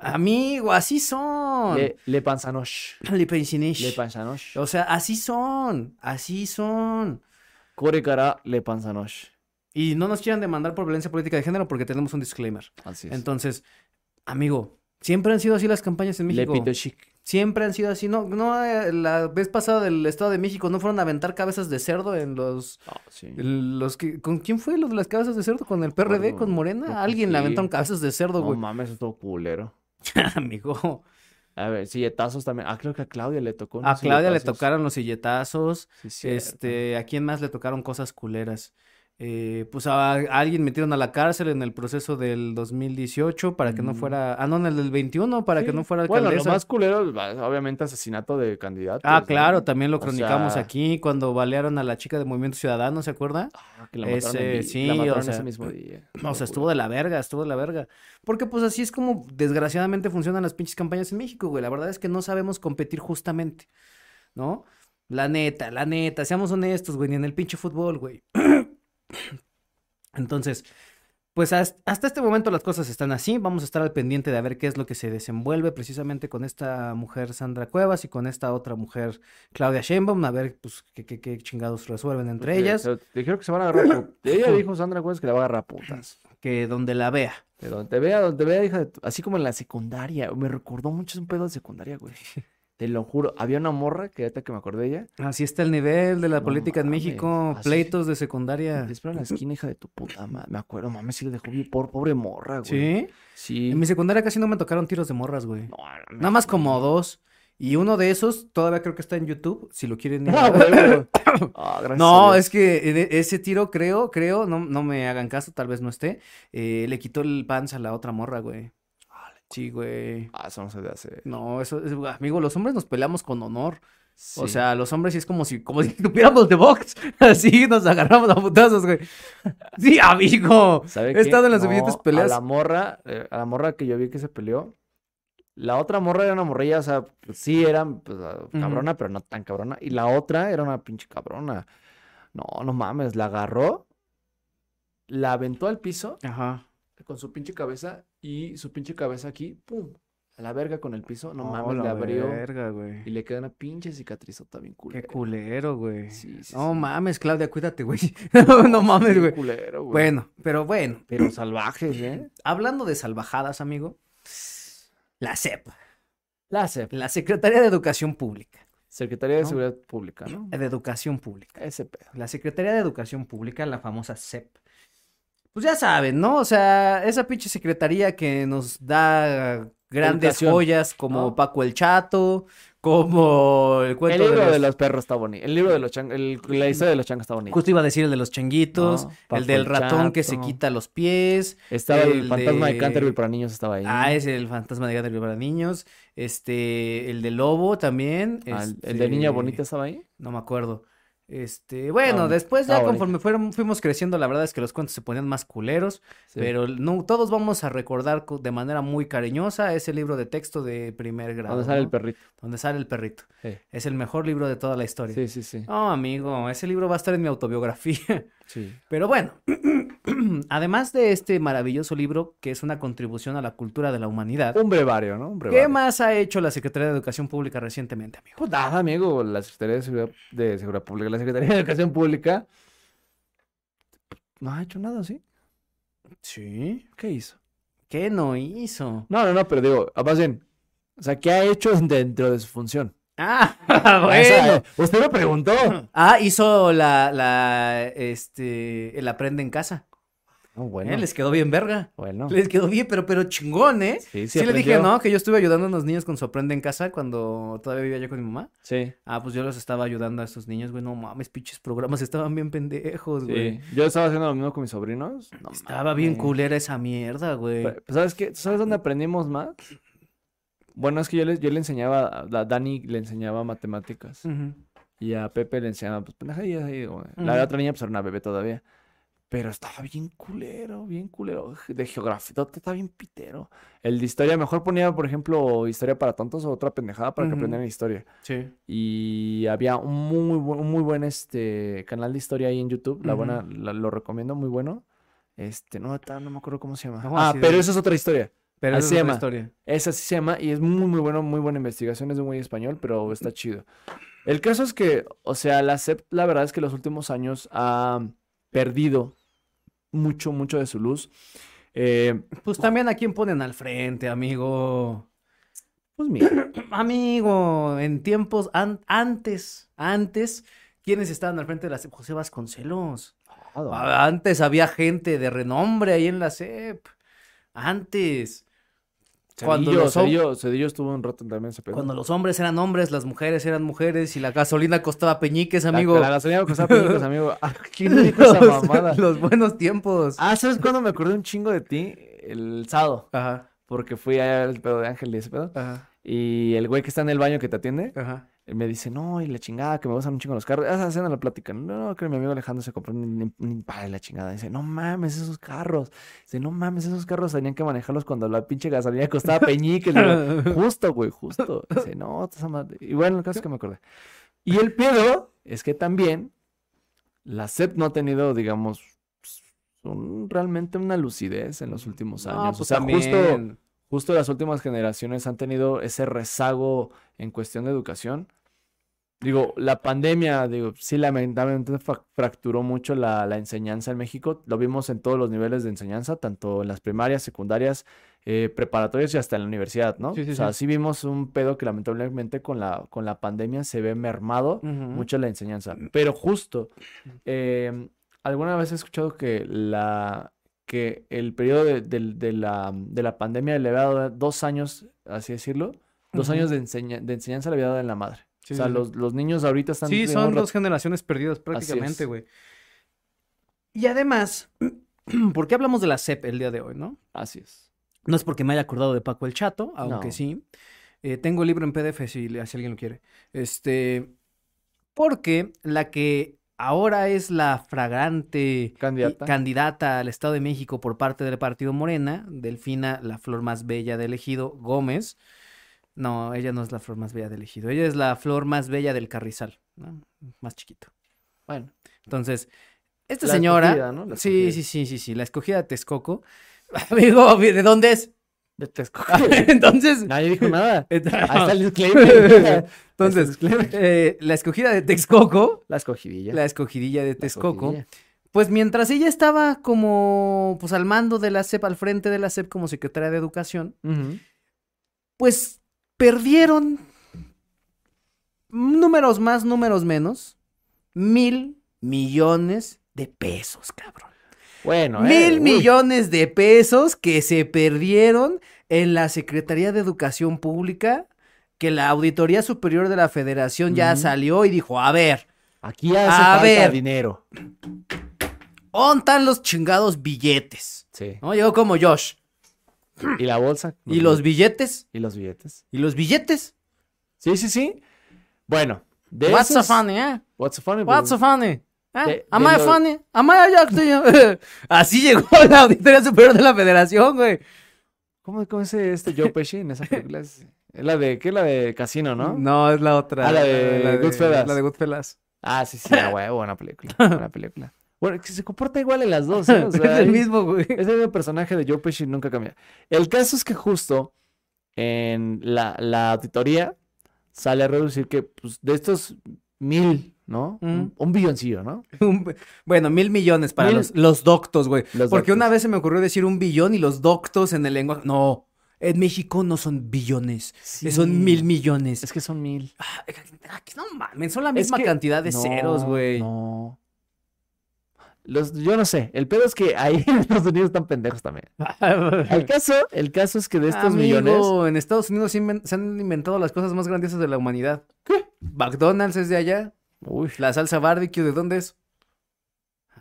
amigo, así son. Le, le panzanosh. Le pensinish. Le panzanosh. O sea, así son, así son. Core cara le panzanosh. Y no nos quieran demandar por violencia política de género porque tenemos un disclaimer. Así es. Entonces, amigo, siempre han sido así las campañas en le México. pito chic. Siempre han sido así. No, no, eh, la vez pasada del Estado de México no fueron a aventar cabezas de cerdo en los, Ah, sí. los que, ¿con quién fue lo de las cabezas de cerdo? ¿Con el PRD? ¿Con Morena? Alguien le sí. aventaron cabezas de cerdo, No güey. mames, eso es todo culero. Amigo. A ver, silletazos también. Ah, creo que a Claudia le tocó. A Claudia le tocaron los silletazos. Sí. Este, ¿a quién más le tocaron cosas culeras? Eh, pues a, a alguien metieron a la cárcel en el proceso del 2018 para que no Mm. fuera, ah, no, en el del 21 para que no fuera Bueno, lo alcaldesa. más culero, obviamente, asesinato de candidatos. Ah, ¿no? claro, también lo O cronicamos sea- aquí cuando balearon a la chica de Movimiento Ciudadano, ¿se acuerda? Ah, que la mataron Ese, sí, la o mataron sea, ese mismo día. O sea, estuvo de la verga, estuvo de la verga. Porque pues así es como desgraciadamente funcionan las pinches campañas en México, güey. La verdad es que no sabemos competir justamente, ¿no? La neta, la neta, seamos honestos, güey, ni en el pinche fútbol, güey. Entonces, pues has- hasta este momento las cosas están así. Vamos a estar al pendiente de a ver qué es lo que se desenvuelve precisamente con esta mujer Sandra Cuevas y con esta otra mujer Claudia Sheinbaum, a ver pues qué, qué- qué chingados resuelven entre ellas, Dijeron que se van a agarrar. Ella dijo, Sandra Cuevas, que la va a agarrar putas. que donde la vea. De donde te vea, donde te vea, hija de tu- Así como en la secundaria. Me recordó mucho un pedo de secundaria, güey. Te lo juro. Había una morra que ahorita que me acordé de ella. Así está el nivel de la No política en México, así- pleitos de secundaria. Te espera en la esquina, hija de tu puta madre. Me acuerdo, mames, sí le dejó bien por pobre morra, güey. ¿Sí? Sí. En mi secundaria casi no me tocaron tiros de morras, güey. No, no, Nada más como dos. Y uno de esos todavía creo que está en YouTube, si lo quieren ir Ah. Ah, gracias a No, es que e- ese tiro creo, creo, no, no me hagan caso, tal vez no esté, eh, le quitó el pants a la otra morra, güey. Sí, güey. Ah, eso no se debe hacer. No, eso es, amigo, los hombres nos peleamos con honor. O Sí. sea, los hombres sí es como si, como si tuviéramos de box. Así nos agarramos a putazos, güey. Sí, amigo. ¿Sabe He qué? estado en las No, suficientes A peleas. la morra, eh, a la morra que yo vi que se peleó. La otra morra era una morrilla, o sea, pues, sí era pues, ah, cabrona, pero no tan cabrona. Y la otra era una pinche cabrona. No, no mames, la agarró, la aventó al piso Ajá. con su pinche cabeza y su pinche cabeza aquí, pum, a la verga con el piso. No Oh, mames, le abrió verga, güey. y le queda una pinche cicatrizota bien Qué culera. culero, güey. Sí, sí, No sí. mames, Claudia, cuídate, güey. No mames, güey. culero, güey. Bueno, pero bueno, Pero salvajes, ¿eh? hablando de salvajadas, amigo. La SEP, La CEP, la Secretaría de Educación Pública. Secretaría de ¿No? Seguridad Pública, ¿no? De Educación Pública. Ese pedo. La Secretaría de Educación Pública, la famosa SEP. Pues ya saben, ¿no? O sea, esa pinche secretaría que nos da grandes Educación, joyas como ¿no? Paco el Chato, como el El cuento libro de los... de los perros está bonito. El libro de los changos, la historia de los changos está bonita. Justo iba a decir el de los changuitos, No, el del el ratón que se quita los pies. Estaba el, el fantasma de de- Canterbury para niños, estaba ahí. Ah, es el fantasma de Gabriel para niños. Este, el de lobo también. Ah, el, el de Niña este, Bonita estaba ahí. No me acuerdo. Este, bueno, Ah, después ya ah, conforme fueron, fuimos creciendo, la verdad es que los cuentos se ponían más culeros, Sí. pero no, todos vamos a recordar co- de manera muy cariñosa ese libro de texto de primer grado, Donde sale el perrito. Donde sale el perrito. Sí, Es el mejor libro de toda la historia. sí, sí. sí. No, amigo, ese libro va a estar en mi autobiografía. sí. Pero bueno, además de este maravilloso libro, que es una contribución a la cultura de la humanidad, Un brevario, ¿no? Un ¿qué más ha hecho la Secretaría de Educación Pública recientemente, amigo? Pues nada, amigo. La Secretaría de Seguridad, de Seguridad Pública, la Secretaría de Educación Pública. No ha hecho nada, ¿sí? Sí. ¿Qué hizo? ¿Qué no hizo? No, no, no, pero digo, ah, más bien. O sea, ¿qué ha hecho dentro de su función? Ah, O sea, bueno. usted me preguntó. Ah, hizo la, la, este, el aprende en casa. No, bueno. Eh, Les quedó bien verga. Bueno. Les quedó bien, pero, pero chingón, ¿eh? Sí, Sí, sí, le dije. ¿no? Que yo estuve ayudando a los niños con su aprende en casa cuando todavía vivía yo con mi mamá. Sí. Ah, pues yo los estaba ayudando a estos niños, güey. No mames, pinches programas estaban bien pendejos, güey. Sí. Yo estaba haciendo lo mismo con mis sobrinos. No Estaba bien mames. culera esa mierda, güey. Pero, ¿Sabes qué? ¿Sabes dónde aprendimos más? Bueno, es que yo le, yo le enseñaba, a Dani le enseñaba matemáticas y a Pepe le enseñaba, pues, pendejadillas ahí. La otra niña, pues, era una bebé todavía. Pero estaba bien culero, bien culero. De geografía, todo está bien pitero. El de historia, mejor ponía, por ejemplo, historia para tontos o otra pendejada para que aprendieran historia. Sí. Y había un muy, un muy buen este, canal de historia ahí en YouTube. La buena, la- lo recomiendo, muy bueno. Este, no, no me acuerdo cómo se llama. Ah, así de- pero esa es otra historia. Pero Así esa se es llama. historia. Esa sí se llama y es muy, muy bueno, muy buena investigación. Es de güey español, pero está chido. El caso es que, o sea, la SEP, la verdad es que los últimos años ha perdido mucho, mucho de su luz. Eh, Pues también a quién ponen al frente, amigo. pues mira, Amigo, en tiempos an- antes, antes, ¿quiénes estaban al frente de la CEP? José Vasconcelos. Antes había gente de renombre ahí en la CEP. Antes. Cuando Cedillo, los hom- Cedillo, Cedillo estuvo un rato también ese pedo. Cuando los hombres eran hombres, las mujeres eran mujeres y la gasolina costaba peñiques, amigo. La, gasolina costaba peñitos, amigo. Ah, ¿Quién me dijo esa mamada? Los buenos tiempos. Ah, ¿sabes cuándo me acordé un chingo de ti? El sábado. Ajá, Porque fui allá al pedo de Ángel y ese pedo. ajá, Y el güey que está en el baño que te atiende, ajá. Me dice, no, y la chingada, que me gustan un chingo los carros. Esa haciendo la plática. No, no, que mi amigo Alejandro se compró un, Impala la chingada. Dice, no mames, esos carros. Dice, no mames, esos carros tenían que manejarlos cuando la pinche gasolina costaba digo, justo, güey, justo. Dice, no, esa madre". Y bueno, el caso es que me acordé. Y el pedo es que también la SEP no ha tenido, digamos, un- realmente una lucidez en los últimos años. No, o pues sea, también. justo las últimas generaciones han tenido ese rezago en cuestión de educación. Digo, la pandemia, digo, sí, lamentablemente fra- fracturó mucho la, la enseñanza en México. Lo vimos en todos los niveles de enseñanza, tanto en las primarias, secundarias, eh, preparatorias y hasta en la universidad, ¿no? Sí, sí, o sea, sí. sí vimos un pedo que lamentablemente con la, con la pandemia se ve mermado mucho la enseñanza. Pero justo, eh, alguna vez he escuchado que la que el periodo de, la, de la pandemia le había dado dos años, así decirlo, dos años de, enseña- de enseñanza le había dado en la madre. Sí, o sea, sí, los, los niños ahorita están... Sí, son dos generaciones perdidas prácticamente, güey. Y además, ¿por qué hablamos de la SEP el día de hoy, no? Así es. No es porque me haya acordado de Paco el Chato, aunque No. sí. Eh, tengo el libro en PDF si, si alguien lo quiere. Este, porque la que ahora es la fragrante Candidata. y- candidata al Estado de México por parte del partido Morena, Delfina, la flor más bella del ejido, Gómez. No, ella no es la flor más bella del ejido, ella es la flor más bella del carrizal, ¿no? Más chiquito. Bueno, Entonces, esta La señora. escogida, ¿no? Sí, sí, sí, sí, sí, la escogida de Texcoco. Amigo, ¿de dónde es? De Texcoco. Entonces. Nadie dijo nada. Ahí está el Entonces, disclaimer. Entonces, eh, la escogida de Texcoco, la escogidilla. la escogidilla de Texcoco, pues mientras ella estaba como, pues al mando de la SEP, al frente de la SEP como secretaria de Educación, pues perdieron números más, números menos, mil millones de pesos, cabrón. Bueno, eh, Mil millones de pesos que se perdieron en la Secretaría de Educación Pública, que la Auditoría Superior de la Federación ya salió y dijo, a ver, Aquí hace A falta ver. dinero. ¿dónde están los chingados billetes? Sí. ¿No? Llegó como Josh. ¿Y la bolsa? ¿Y los billetes? ¿Y los billetes? ¿Y los billetes? Sí, sí, sí. Bueno, de What's so esos- funny, eh? What's so funny? What's so pues, funny? ¿Eh? De- Am de I funny? Am I a? Así llegó la Auditoría Superior de la Federación, güey. ¿Cómo, cómo es este Joe Pesci en esa película? Es, es la de, ¿qué es la de Casino, no? No, es la otra. Ah, la de Goodfellas. La de Goodfellas. Ah, sí, sí, huevo, buena película, buena película. Bueno, que se comporta igual en las dos, ¿eh? O es el mismo, güey. Es el mismo personaje de Joe Pesci, nunca cambia. El caso es que justo en la, la auditoría sale a reducir que pues, de estos mil, ¿no? Un, Ujú. un billoncillo, ¿no? Un- Bueno, mil millones para Mil- Los, los doctos, güey. Los Porque una vez se me ocurrió decir un billón y los doctos en el lenguaje. No, en México no son billones, Sí. son mil millones. Es que son mil. Ah, que no mames, son la Es misma que- cantidad de ceros, güey. No. Los, yo no sé. El pedo es que ahí en Estados Unidos están pendejos también. El caso, el caso es que de estos Amigo, millones. en Estados Unidos se, se han inventado las cosas más grandiosas de la humanidad. ¿Qué? McDonald's es de allá. Uy, La salsa barbecue, ¿de dónde es?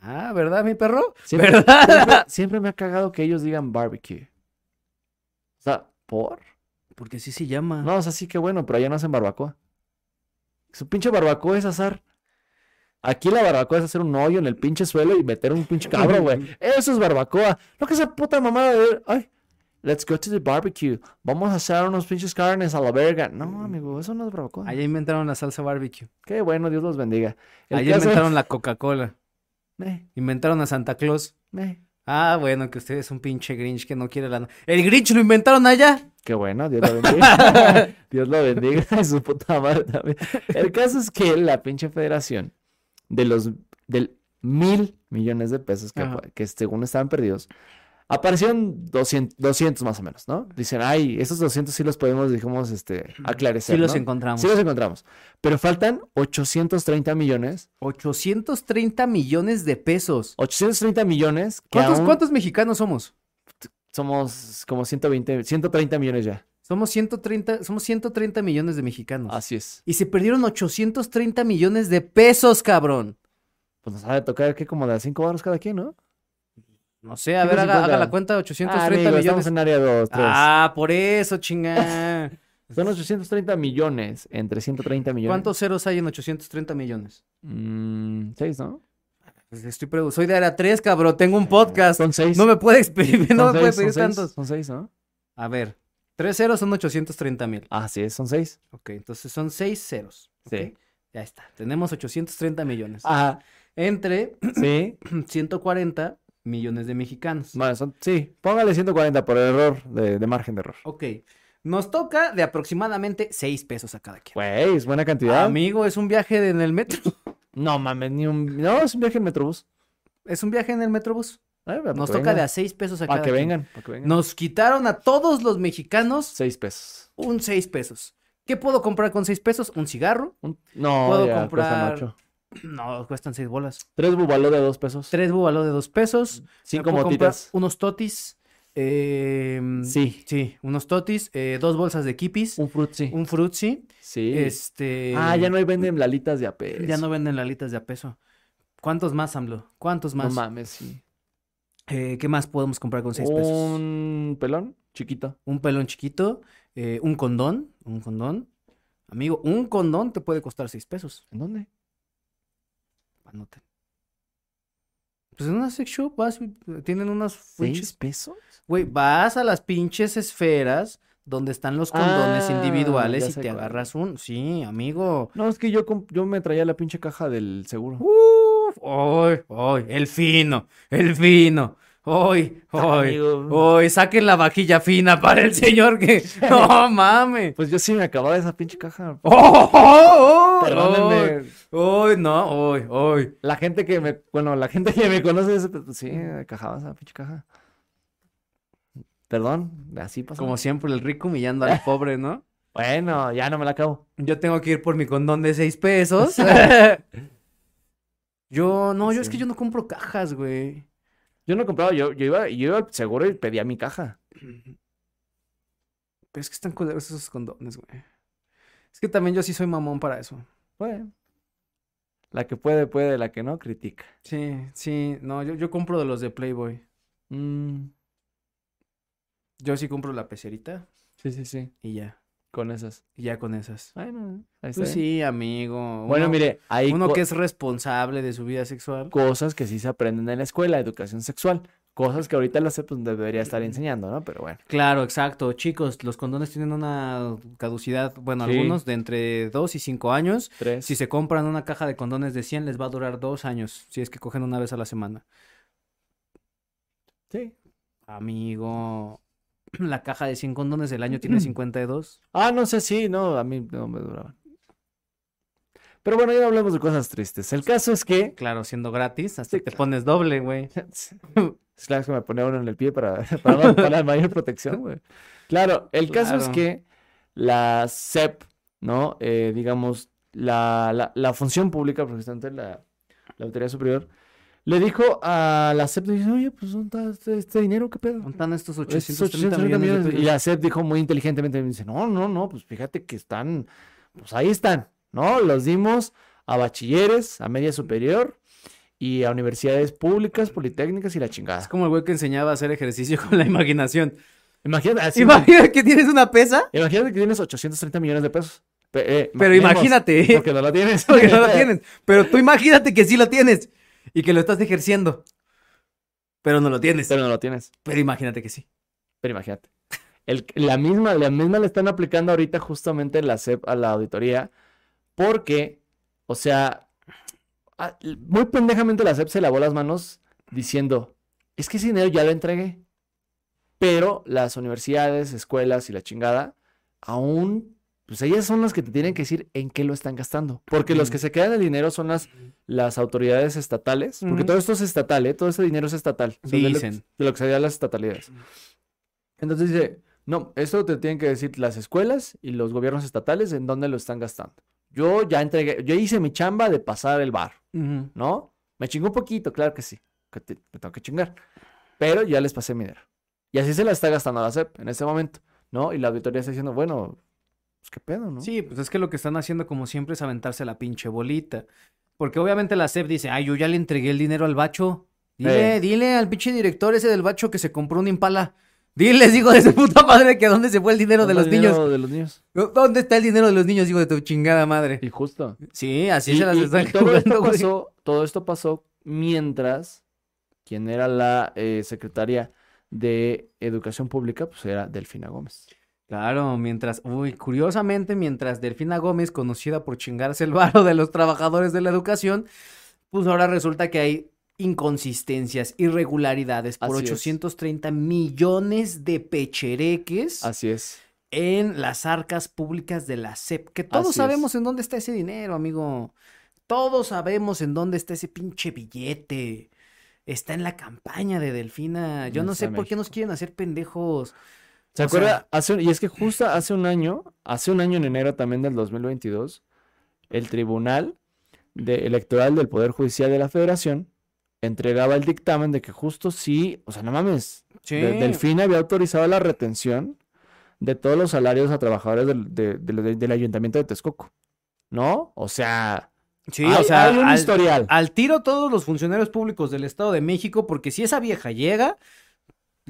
Ah, ¿verdad, mi perro? siempre, ¿Verdad? siempre, siempre me ha cagado que ellos digan barbecue. O sea, ¿por? Porque sí se llama. No, o sea, sí que bueno, pero allá no hacen barbacoa. Su pinche barbacoa es asar. Aquí la barbacoa es hacer un hoyo en el pinche suelo y meter un pinche cabro, güey. Eso es barbacoa. No que esa puta mamada de, ay, let's go to the barbecue. Vamos a hacer unos pinches carnes a la verga. No, amigo, eso no es barbacoa. Allá inventaron la salsa barbecue. Qué bueno, Dios los bendiga. El Allá caso- inventaron la Coca-Cola. Meh, Inventaron a Santa Claus. meh. Ah, bueno, que usted es un pinche Grinch que no quiere la... El Grinch lo inventaron allá. Qué bueno, Dios lo bendiga. Dios lo bendiga y su puta madre también. El caso es que la pinche federación de los del mil millones de pesos que, que según estaban perdidos, aparecieron 200, 200 más o menos, ¿no? Dicen, ay, esos 200 sí los podemos, digamos, este, aclarecer, Sí los ¿no? encontramos. Sí los encontramos. Pero faltan 830 millones, 830 millones de pesos. 830 millones ¿Cuántos, aún cuántos mexicanos somos? somos como 120, 130 millones ya. Somos 130, somos 130 millones de mexicanos. Así es. Y se perdieron 830 millones de pesos, cabrón. Pues nos ha de tocar que como de a 5 baros cada quien, ¿no? No sé, a ver, haga, 150. haga la cuenta, 830 Ah, amigo, millones. Estamos en área 2, 3. Ah, por eso, chinga. Son 830 millones entre 130 millones. ¿Cuántos ceros hay en 830 millones? Mm, seis, ¿no? Pues estoy Soy de área 3, cabrón. Tengo un podcast. Son seis. No me puede experimentar, no me puede pedir son seis, tantos. Son seis, ¿no? A ver, tres ceros son 830 mil. Ah, sí, son seis. Ok, entonces son seis ceros. Sí. Ya está. Tenemos 830 millones. Ah, Entre sí. 140 millones de mexicanos. Bueno, son, sí, póngale 140 por error de, de margen de error. Ok. Nos toca de aproximadamente 6 pesos a cada quien. Güey, es buena cantidad. Amigo, es un viaje de- en el metro. No mames, ni un. No, es un viaje en Metrobús. Es un viaje en el metrobús. Ay, para Nos toca de a 6 pesos a cada que quien. vengan, para que vengan. Nos quitaron a todos los mexicanos Seis pesos. un 6 pesos. ¿Qué puedo comprar con 6 pesos? Un cigarro. Un- No, Puedo ya, comprar-. No, cuestan 6 bolas. Tres bubaló de dos pesos. Tres búbalos de 2 pesos. Cinco puedo comprar motitas. Unos totis. eh, Sí. Sí, unos totis. eh, dos bolsas de kipis. Un fruit, sí. Un frutzi. Sí. Este. Ah, ya no hay venden lalitas de a peso. Ya no venden lalitas de a peso. ¿Cuántos más, AMLO? ¿Cuántos No más? mames, sí. Eh, ¿Qué más podemos comprar con 6 pesos? Un pelón chiquito. Un pelón chiquito. eh, un condón. Un condón. Amigo, un condón te puede costar 6 pesos. ¿En dónde? Anoten. Pues en una sex shop vas, tienen unas ¿Seis pesos? Güey, vas a las pinches esferas donde están los condones Ah, individuales y te cuál. agarras un. Sí, amigo. No, es que yo, yo me traía la pinche caja del seguro. Uf, hoy, hoy, el fino, el fino. Hoy, hoy, hoy, saquen la vajilla fina para el señor que. No mames. Pues yo sí me acababa esa pinche caja. Oh, oh, oh, Perdónenme. Hoy, no, hoy, hoy. La gente que me, bueno, la gente que me conoce, pues, sí, cajaba esa pinche caja. Perdón, así pasa. Como siempre, el rico humillando al pobre, ¿no? Bueno, ya no me la acabo. Yo tengo que ir por mi condón de seis pesos. yo, no, yo es que Sí. yo no compro cajas, güey. Yo no compraba, yo, yo iba, yo iba al seguro y pedía mi caja. Pero es que están culeros esos condones, güey. Es que también yo sí soy mamón para eso. Bueno. La que puede, puede, la que no, critica. Sí, sí, no, yo, yo compro de los de Playboy. Mm, Yo sí compro la pecerita sí, sí, sí, y ya. Con esas. Ya con esas. Bueno, ahí está Pues sí, amigo. Bueno, uno- mire, hay Uno que es responsable de su vida sexual. cosas que sí se aprenden en la escuela, educación sexual. Cosas que ahorita la pues, debería estar enseñando, ¿no? Pero bueno. Claro, exacto. Chicos, los condones tienen una caducidad, bueno, Sí. algunos de entre 2 y 5 años. Tres. Si se compran una caja de condones de 100, les va a durar dos años, si es que cogen una vez a la semana. Sí. Amigo, la caja de 100 condones del año tiene 52. Ah, no sé, sí, no, a mí no me duraban. Pero bueno, ya no hablemos de cosas tristes. El caso es que. Claro, siendo gratis, hasta Sí, te claro. pones doble, güey. Es claro que me ponía uno en el pie para, para, para mayor protección, güey. Claro, el caso es que la SEP, ¿no? Eh, digamos, la, la, la función pública, precisamente la, la Autoridad Superior, le dijo a la SEP, dice, oye, pues ¿dónde está este, este dinero? ¿Qué pedo? ¿Dónde están estos Es 830 830 millones de millones. Y pesos? la SEP dijo muy inteligentemente, dice, no, no, no, pues fíjate que están, pues ahí están, ¿no? Los dimos a bachilleres, a media superior y a universidades públicas, politécnicas y la Es chingada. como el güey que enseñaba a hacer ejercicio con la imaginación. Imagínate, así, Imagina que tienes una pesa, imagínate que tienes 830 millones de pesos. Pe- eh, pero imagínate, Porque no lo tienes. porque no lo tienes. Pero tú imagínate que sí lo tienes y que lo estás ejerciendo. Pero no lo tienes. Pero no lo tienes. Pero imagínate que sí. Pero imagínate. El- la misma, la misma le están aplicando ahorita justamente la SEP a la auditoría porque, o sea, muy pendejamente la SEP se lavó las manos diciendo, es que ese dinero ya lo entregué, pero las universidades, escuelas y la chingada, aún, pues ellas son las que te tienen que decir en qué lo están gastando, porque los que se quedan el dinero son las, las autoridades estatales, porque todo esto es estatal, ¿eh? Todo ese dinero es estatal. sea, de lo- Dicen. de lo que se da a las estatalidades. Entonces dice, no, esto te tienen que decir las escuelas y los gobiernos estatales en dónde lo están gastando. Yo ya entregué, yo hice mi chamba de pasar el bar. ¿no? Me chingó un poquito, claro que sí, que te- me tengo que chingar, pero ya les pasé mi dinero. Y así se la está gastando la SEP en este momento, ¿no? Y la auditoría está diciendo, bueno, pues qué pedo, ¿no? Sí, pues es que lo que están haciendo como siempre es aventarse la pinche bolita. Porque obviamente la SEP dice, ay, yo ya le entregué el dinero al bacho. Dile, Eh. dile al pinche director ese del bacho que se compró un impala. Diles, hijo de su puta madre, que dónde se fue el dinero de ¿Dónde los dinero niños. De los niños. ¿Dónde está el dinero de los niños, hijo de tu chingada madre? Y justo. Sí, así Y- se las y- están y todo esto jugando, güey. pasó, todo esto pasó mientras quien era la eh, secretaria de Educación Pública, pues era Delfina Gómez. Claro, mientras, uy, curiosamente, mientras Delfina Gómez, conocida por chingarse el varo de los trabajadores de la educación, pues ahora resulta que hay inconsistencias, irregularidades por Así es. 830 millones de pechereques Así es. en las arcas públicas de la SEP, que todos Así es. sabemos en dónde está ese dinero, amigo. Todos sabemos en dónde está ese pinche billete. Está en la campaña de Delfina. Yo No no sé por qué nos quieren hacer pendejos. ¿Se acuerda? sea- Hace un- y es que justo hace un año, hace un año en enero también del 2022, el Tribunal de- Electoral del Poder Judicial de la Federación entregaba el dictamen de que justo sí, o sea, no mames, Sí. de- Delfina había autorizado la retención de todos los salarios a trabajadores del, de- de- del Ayuntamiento de Texcoco, ¿no? O sea, Sí, hay, o sea, hay un al, historial. al tiro todos los funcionarios públicos del Estado de México, porque si esa vieja llega,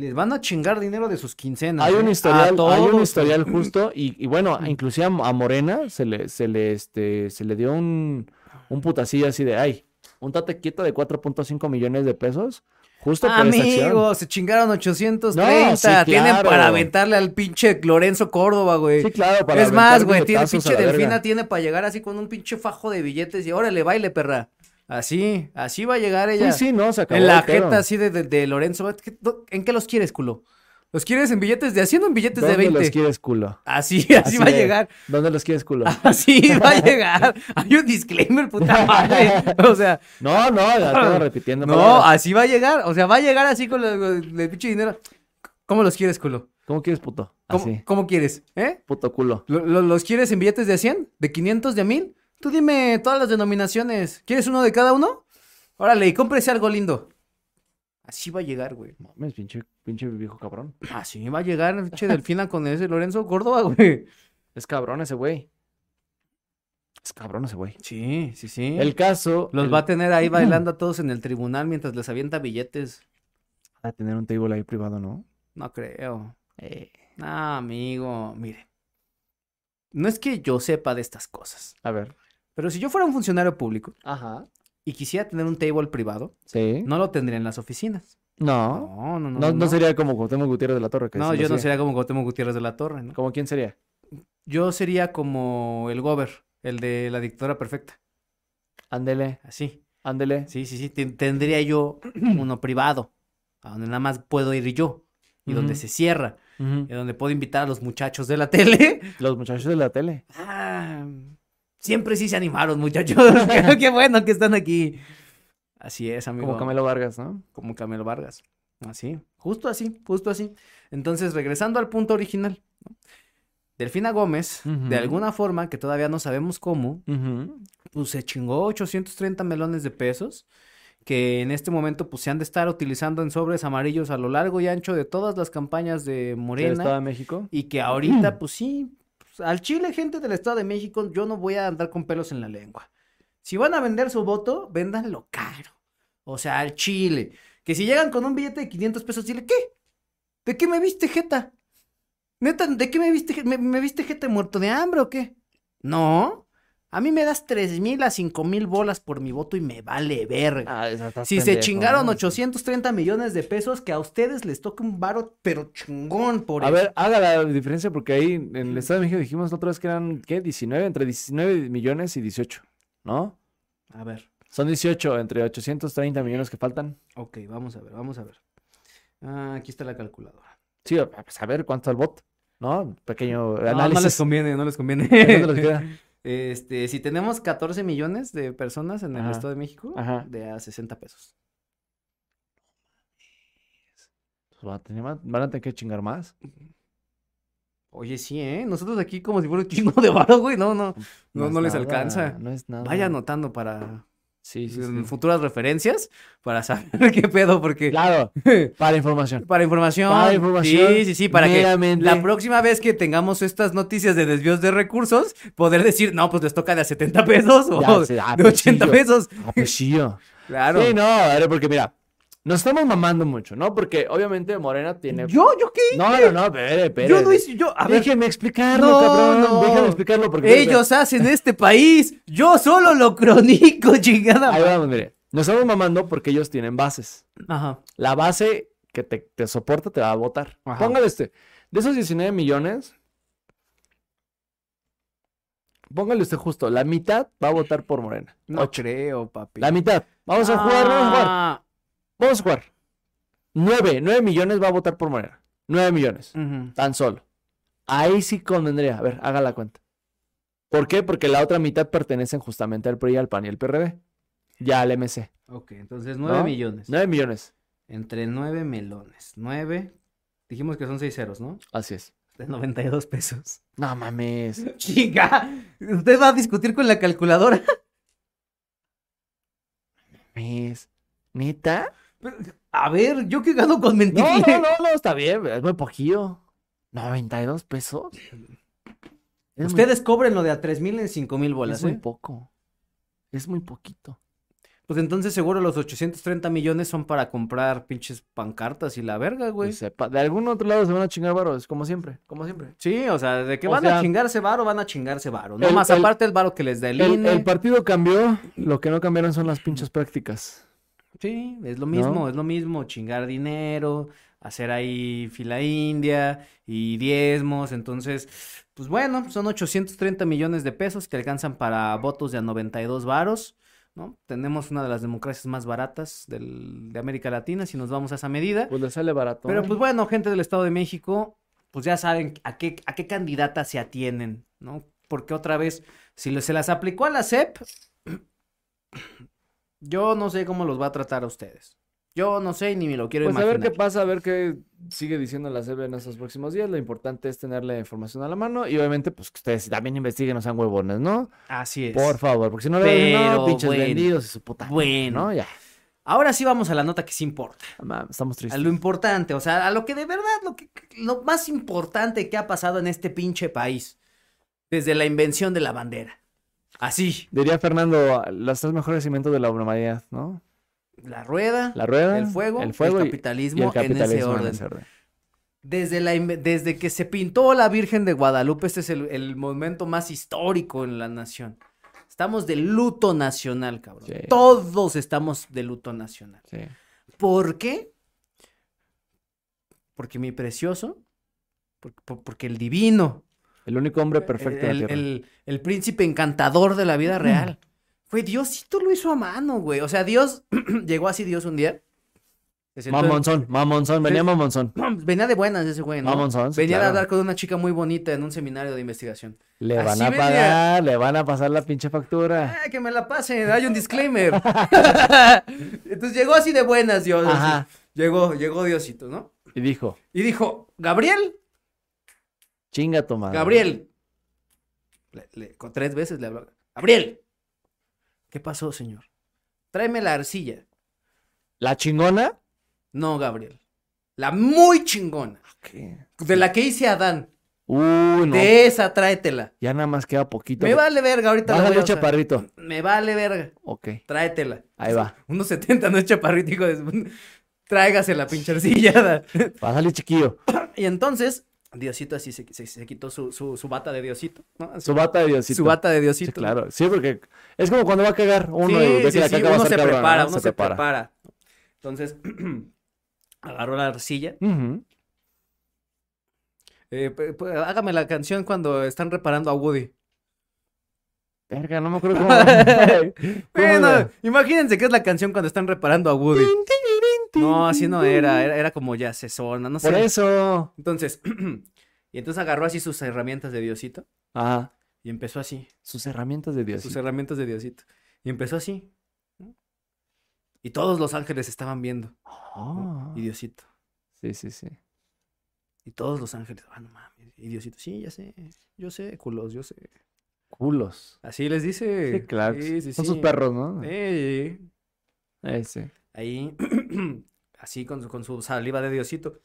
les van a chingar dinero de sus quincenas. Hay un ¿eh? Historial, hay un historial justo y, y bueno, inclusive a, Morena se le, se le, este, se le dio un, un putacillo así de, ay, un tate quieto de 4.5 millones de pesos justo por esa acción. Amigo, se chingaron 830. No, sí, Tienen para aventarle al pinche Lorenzo Córdoba, güey. Sí, claro, para es más, güey, tiene pinche Delfina, tiene para llegar así con un pinche fajo de billetes y órale, baile, perra. Así, así va a llegar ella. Sí, sí, no, se acabó en la jeta así de, de, de Lorenzo. ¿Qué- do- ¿En qué los quieres, culo? ¿Los quieres en billetes de haciendo en billetes de ¿Dónde 20? los quieres, culo? Así, así, Así va a llegar. ¿Dónde los quieres, culo? Así va a llegar. Hay un disclaimer, puta madre. O sea, No, no, tengo repitiendo no, palabras. así va a llegar. O sea, va a llegar así con el, pinche dinero. ¿Cómo los quieres, culo? ¿Cómo quieres, puto? ¿Cómo, Así, cómo quieres? ¿Eh? puto culo. ¿Lo- lo- ¿Los quieres en billetes de 100? ¿De 500? ¿De 1000? Tú dime todas las denominaciones. ¿Quieres uno de cada uno? Órale, y cómprese algo lindo. Así va a llegar, güey. Mames, pinche, pinche viejo cabrón. Así va a llegar, pinche Delfina con ese Lorenzo Córdoba, güey. Es cabrón ese güey. Es cabrón ese güey. Sí, sí, sí. El caso. Los el- va a tener ahí bailando a todos en el tribunal mientras les avienta billetes. a tener un table ahí privado, ¿no? No creo. Eh, No, amigo, mire. No es que yo sepa de estas cosas, a ver. Pero si yo fuera un funcionario público Ajá. y quisiera tener un table privado, Sí. no lo tendría en las oficinas. No. No, no, no. No, no sería como Cuauhtémoc Gutiérrez de la Torre. Que No, yo no sería como Cuauhtémoc Gutiérrez de la Torre, ¿no? ¿Cómo quién sería? Yo sería como el Gober, el de la dictadura perfecta. Ándele, Así. ándele. Sí, sí, sí. ten- Tendría yo uno privado, a donde nada más puedo ir yo, y donde se cierra, y donde puedo invitar a los muchachos de la tele. Los muchachos de la tele. Ah, siempre sí se animaron, muchachos. qué, bueno que están aquí. Así es, amigo. Como Camelo Vargas, ¿no? como Camelo Vargas. Así, justo así, justo así. Entonces, regresando al punto original. ¿no? Delfina Gómez, de alguna forma, que todavía no sabemos cómo, Ujú. pues se chingó 830 melones de pesos, que en este momento pues se han de estar utilizando en sobres amarillos a lo largo y ancho de todas las campañas de ¿Del Morena. Estado de México? Y que ahorita, pues sí, al Chile, gente del Estado de México, yo no voy a andar con pelos en la lengua. Si van a vender su voto, véndanlo caro. O sea, al Chile. Que si llegan con un billete de 500 pesos, dile, ¿qué? ¿De qué me viste, jeta? Neta, ¿de qué me viste? ¿Me, me viste, jeta, muerto de hambre o qué? No. A mí me das tres mil a cinco mil bolas por mi voto y me vale verga. Ah, Si se chingaron ¿no? 830 millones de pesos, que a ustedes les toque un varo, pero chingón por A eso. ver, haga la diferencia porque ahí en el Estado de México dijimos la otra vez que eran, ¿qué? 19, entre 19 millones y 18, ¿no? A ver. Son 18 entre 830 millones que faltan. Ok, vamos a ver, vamos a ver. Ah, aquí está la calculadora. Sí, a pues a ver cuánto el bot, ¿no? Pequeño No, no les análisis. conviene, no les conviene. Este, si tenemos 14 millones de personas en el Ajá, Estado de México, ajá. de a 60 pesos. Pues van a tener van a tener que chingar más. Oye, sí, ¿eh? Nosotros aquí como si fuera un chingo de varo, güey. No, no, no, es no les nada, alcanza. No es nada. Vaya anotando para Sí, sí, en sí. futuras referencias para saber qué pedo, porque Claro, para información. para información. Para información Sí, sí, sí, para que la próxima vez que tengamos estas noticias de desvíos de recursos, poder decir, no, pues les toca de a 70 pesos o Ya, ah, de pues 80 sí, yo- pesos. Ah, pues. Claro. Sí, no, porque mira, nos estamos mamando mucho, ¿no? Porque obviamente Morena tiene. ¿Yo? ¿Yo qué? No, no, no, espere, espere. Yo no hice, yo, a ver, Déjeme explicarlo, No, cabrón. no. Déjame explicarlo porque. ellos hacen este país, yo solo lo cronico, chingada. Ahí vamos, mire. Nos estamos mamando porque ellos tienen bases. Ajá. La base que te, te soporta te va a votar. Ajá. Póngale este. De esos 19 millones, póngale usted justo. La mitad va a votar por Morena. No Ocho. creo, papi. La mitad. Vamos a jugar, vamos a jugar. Vamos a jugar. 9, 9 millones va a votar por Morena. 9 millones. Tan solo. Ahí sí convendría. A ver, haga la cuenta. ¿Por qué? Porque la otra mitad pertenecen justamente al PRI, al PAN y al PRD. Ya al MC. Ok, entonces 9 ¿No? millones. 9 millones. Entre 9 melones. 9. Dijimos que son 6 ceros, ¿no? Así es. De 92 pesos. No mames. Chica, ¿usted va a discutir con la calculadora? mames. ¿Neta? A ver, ¿yo qué gano con mentir? No, no, no, no, está bien. Es muy poquillo. 92 pesos. Es muy- Ustedes cobren lo de a 3 mil en 5 mil bolas, es muy ¿eh? poco. Es muy poquito. Pues entonces seguro los 830 millones son para comprar pinches pancartas y la verga, güey. Sepa, de algún otro lado se van a chingar varos, como siempre, como siempre. Sí, o sea, de que O van sea, a chingarse varo, van a chingarse varo. No el- más el- aparte el varo que les da el, El, INE. el partido cambió, lo que no cambiaron son las pinches prácticas. Sí, es lo mismo, es lo mismo, chingar dinero, hacer ahí fila india y diezmos, entonces, pues bueno, son 830 millones de pesos que alcanzan para votos de a 92 varos, ¿no? Tenemos una de las democracias más baratas del- de América Latina, si nos vamos a esa medida. Pues le sale barato. Pero pues bueno, gente del Estado de México, pues ya saben a qué, a qué candidata se atienen, ¿no? Porque otra vez, si se las aplicó a la CEP, yo no sé cómo los va a tratar a ustedes. Yo no sé ni me lo quiero Pues a ver qué imaginar. pasa, a ver qué sigue diciendo la CB en estos próximos días. Lo importante es tener la información a la mano y obviamente pues que ustedes también investiguen, no sean huevones, ¿no? Así es. Por favor, porque si no le dicen, no, pinches bueno, vendidos y su puta. madre", bueno. ¿no? Ya. Ahora sí vamos a la nota que sí importa. Estamos A tristes. lo importante, o sea, a lo que de verdad, lo que, lo más importante que ha pasado en este pinche país. Desde la invención de la bandera. Así. Diría Fernando, los tres mejores cimientos de la humanidad, ¿no? La rueda, La rueda, el fuego, el fuego el capitalismo, y el en ese capitalismo en orden. ese orden. Desde, la, desde que se pintó la Virgen de Guadalupe, este es el, el momento más histórico en la nación. Estamos de luto nacional, cabrón. Sí. Todos estamos de luto nacional. Sí. ¿Por qué? Porque mi precioso, por- por- porque el divino, El único hombre perfecto en el, la tierra. el- el príncipe encantador de la vida real. Fue Diosito lo hizo a mano, güey. O sea, Dios llegó así Dios un día. Mamonzón, mamonzón, venía mamonzón. Venía de buenas ese güey, ¿no? Mamonzón, sí, Venía de claro. hablar con una chica muy bonita en un seminario de investigación. Le van a venía. pagar, le van a pasar la pinche factura. Ah, que me la pasen, hay un disclaimer. Entonces llegó así de buenas Dios. así. Ajá. Llegó, llegó Diosito, ¿no? Y dijo, Y dijo, Gabriel, chinga tu madre. Gabriel. Le- le- con tres veces le habló. Gabriel. ¿Qué pasó, señor? Tráeme la arcilla. ¿La chingona? No, Gabriel. La muy chingona. ¿Qué? De la que hice Adán. Uy, no. De esa, tráetela. Ya nada más queda poquito. Me vale verga, ahorita la voy Bájale, a usar. chaparrito. Me vale verga. Ok. Tráetela. Ahí va. Unos 70, no es chaparrito, hijo de Tráigase la pinche arcilla. Bájale, chiquillo. Y entonces, Diosito así se, se- se quitó su, su, su bata de Diosito. ¿no? Su bata de Diosito. Su bata de Sí, Diosito. claro. Sí, porque es como cuando va a cagar uno Sí, y ve que sí, la sí, caca va a uno se prepara, ¿no? uno se, prepara. Entonces, agarró la arcilla. Eh, hágame la canción cuando están reparando a Woody. Verga, no me acuerdo cómo. ¿Cómo Bueno, imagínense que es la canción cuando están reparando a Woody. No, así no era, era, era como ya sesona, no sé. Por eso. Entonces, y entonces agarró así sus herramientas de Diosito Ajá. y empezó así, Sus herramientas de Dios. sus herramientas de Diosito. Y empezó así. Y todos los ángeles estaban viendo. ¿no? Ah. Y Diosito. Sí, sí, sí. Y todos los ángeles, ah, no mames. Y Diosito, sí, ya sé, yo sé, culos, yo sé. Culos. Así les dice. Sí, claro. Sí, sí, Son sí. sus perros, ¿no? Eh, Eh, sí. Ahí, así con su, con su saliva de Diosito,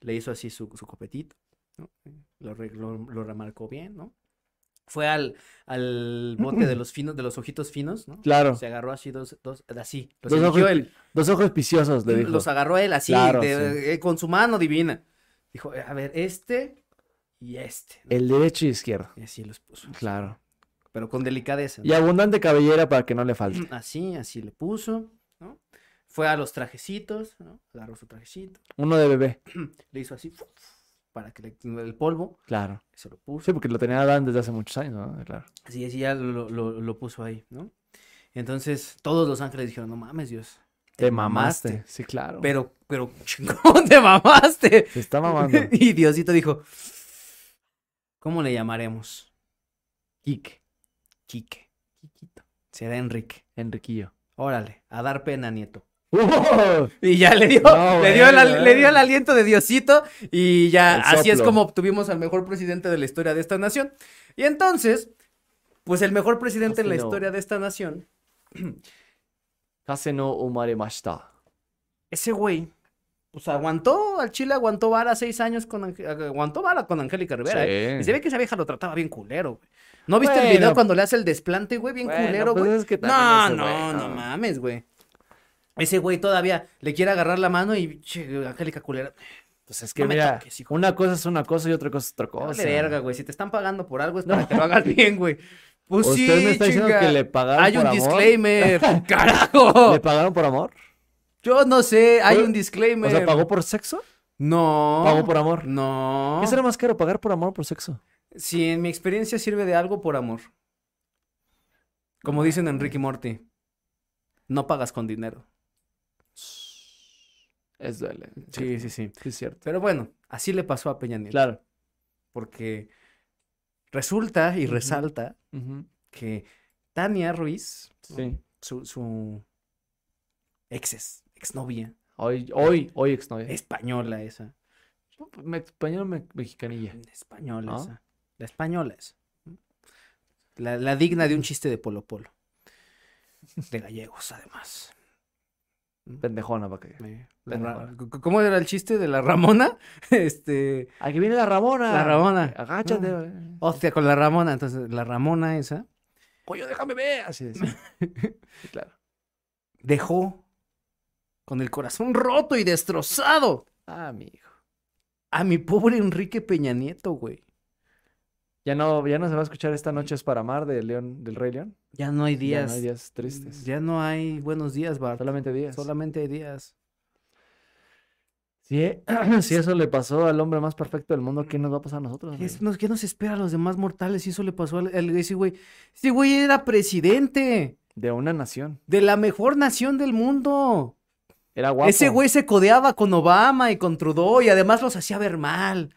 le hizo así su, su copetito, ¿no? Lo, lo, lo remarcó bien, ¿no? Fue al, al bote de los finos, de los ojitos finos, ¿no? Claro. Se agarró así dos, dos, así. Los Dos ojos, él. dos ojos le dijo. Los agarró él así, Claro, de- eh, con su mano divina. Dijo, a ver, este y este. ¿no? El derecho y izquierdo. Y así los puso. Claro. Pero con delicadeza. ¿no? Y abundante cabellera para que no le falte. Así, así le puso, ¿no? Fue a los trajecitos, ¿no? Agarró su trajecito, Uno de bebé. le hizo así, para que le, el polvo, Claro. se lo puso. Sí, porque lo tenía Adán desde hace muchos años, ¿no? Claro. Así, así ya lo, lo- lo puso ahí, ¿no? Entonces, todos los ángeles dijeron, no mames, Dios. Te mamaste. Sí, claro. Pero, pero, chingón, te mamaste. Se está mamando. Y Diosito dijo, ¿Cómo le llamaremos? Quique. Quique. Será Enrique. Enriquillo. Órale, a dar pena, nieto. Y ya le dio, No, le, dio le dio el aliento de Diosito y ya así es como obtuvimos al mejor presidente de la historia de esta nación. Y entonces, pues el mejor presidente en la historia de esta nación, no umaremashita. ese güey, pues aguantó, al Chile aguantó vara seis años con, Ange- aguantó vara con Angélica Rivera, ¿eh? Y se ve que esa vieja lo trataba bien culero, güey. ¿No viste el video cuando le hace el desplante, güey? Bien Bueno, culero, pues güey. es que también no, no, no no. mames, güey. Ese güey todavía le quiere agarrar la mano y, che, Angélica culera. Pues es que No mira, toques, una cosa es una cosa y otra cosa es otra cosa. Vale verga, güey. Si te están pagando por algo es para que lo hagas bien, güey. Pues Usted sí, me está diciendo que le pagaron Hay por un amor. disclaimer. ¡Carajo! ¿Le pagaron por amor? Yo no sé, hay un disclaimer. O sea, ¿pagó por sexo? No. ¿Pagó por amor? No. ¿Qué será más caro, pagar por amor o por sexo? Si en mi experiencia sirve de algo por amor. Como dicen en Ricky Morty. No pagas con dinero. Es duele. Sí, sí, sí. Sí, es cierto. Pero bueno, así le pasó a Peña Nieto. Claro. Porque resulta y resalta que Tania Ruiz, Sí. su, su ex, exnovia, Hoy, hoy, hoy exnovia. española esa. Me español me- mexicanilla. Española esa. La española esa. La, la digna de un chiste de Polo Polo. De gallegos, además. Pendejona para que. Eh, Pendejona. ¿Cómo era el chiste de la Ramona? Este. Aquí viene la Ramona. La Ramona. Agáchate. Ah. güey. Hostia, con la Ramona. Entonces, la Ramona esa Pollo, déjame ver. Así. Sí, claro. dejó con el corazón roto y destrozado Ah, mi hijo. a mi pobre Enrique Peña Nieto, güey. Ya no, ya no se va a escuchar esta noche es para amar del León, del Rey León. Ya no hay Ya días. no hay días tristes. Ya no hay buenos días, Bart. Solamente días. Solamente hay días. Si, si eso le pasó al hombre más perfecto del mundo, ¿qué nos va a pasar a nosotros? ¿Qué, nos, qué nos espera a los demás mortales si eso le pasó al, al- ese güey? Ese güey era presidente De una nación. de la mejor nación del mundo. Era guapo. Ese güey se codeaba con Obama y con Trudeau y además los hacía ver mal.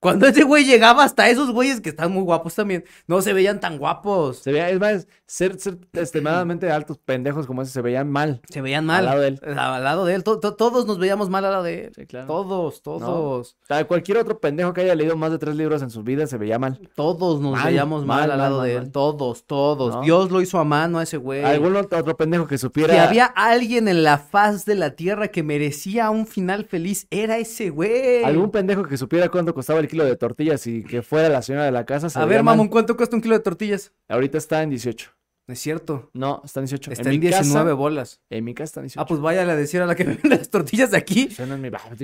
Cuando ese güey llegaba hasta esos güeyes que están muy guapos también, no se veían tan guapos. Se veía, es más, ser, ser extremadamente altos pendejos como ese se veían mal. Se veían mal. Al lado de él. Al lado de él. To- to- todos nos veíamos mal al lado de él. Sí, claro. Todos, todos. O sea, cualquier otro pendejo que haya leído más de tres libros en su vida se veía mal. Todos nos Mal, veíamos mal, mal, al lado mal, de él. Todos, todos. ¿No? Dios lo hizo a mano a ese güey. Algún otro, pendejo que supiera. Si había alguien en la faz de la tierra que merecía un final feliz, era ese güey. Algún pendejo que supiera cuánto costaba el kilo de tortillas y que fuera la señora de la casa. Se A ver, mamón, ¿cuánto cuesta un kilo de tortillas? Ahorita está en 18. No es cierto. No, está en 18. Está en, mi casa- 19 bolas. en mi casa está en 18. Ah, pues váyale a decir a la que vende las tortillas de aquí. Eso no es mi. ¿Qué?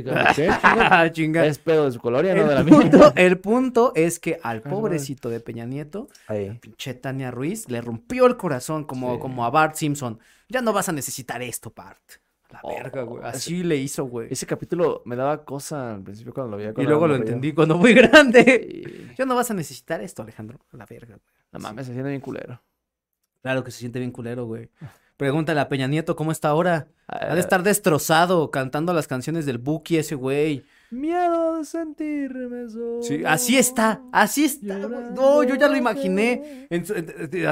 Chinga. Chinga. Es pedo de su colonia, no de la El mía. punto, el punto es que al Ay, pobrecito de Peña Nieto, Ahí. pinche Tania Ruiz, le rompió el corazón como, Sí. como a Bart Simpson. Ya no vas a necesitar esto, Bart. La Oh, verga, güey. ese- Así le hizo, güey. Ese capítulo me daba cosa al principio cuando lo veía. Y luego lo entendí cuando fui grande. Y- Ya no vas a necesitar esto, Alejandro. La verga, güey. No mames, se siente bien culero. Claro que se siente bien culero, güey. Pregúntale a Peña Nieto cómo está ahora. Ha Ah, de estar destrozado cantando las canciones del Buki ese güey. Miedo de sentirme solo. Sí, así está, así está. No, yo ya lo imaginé. en su-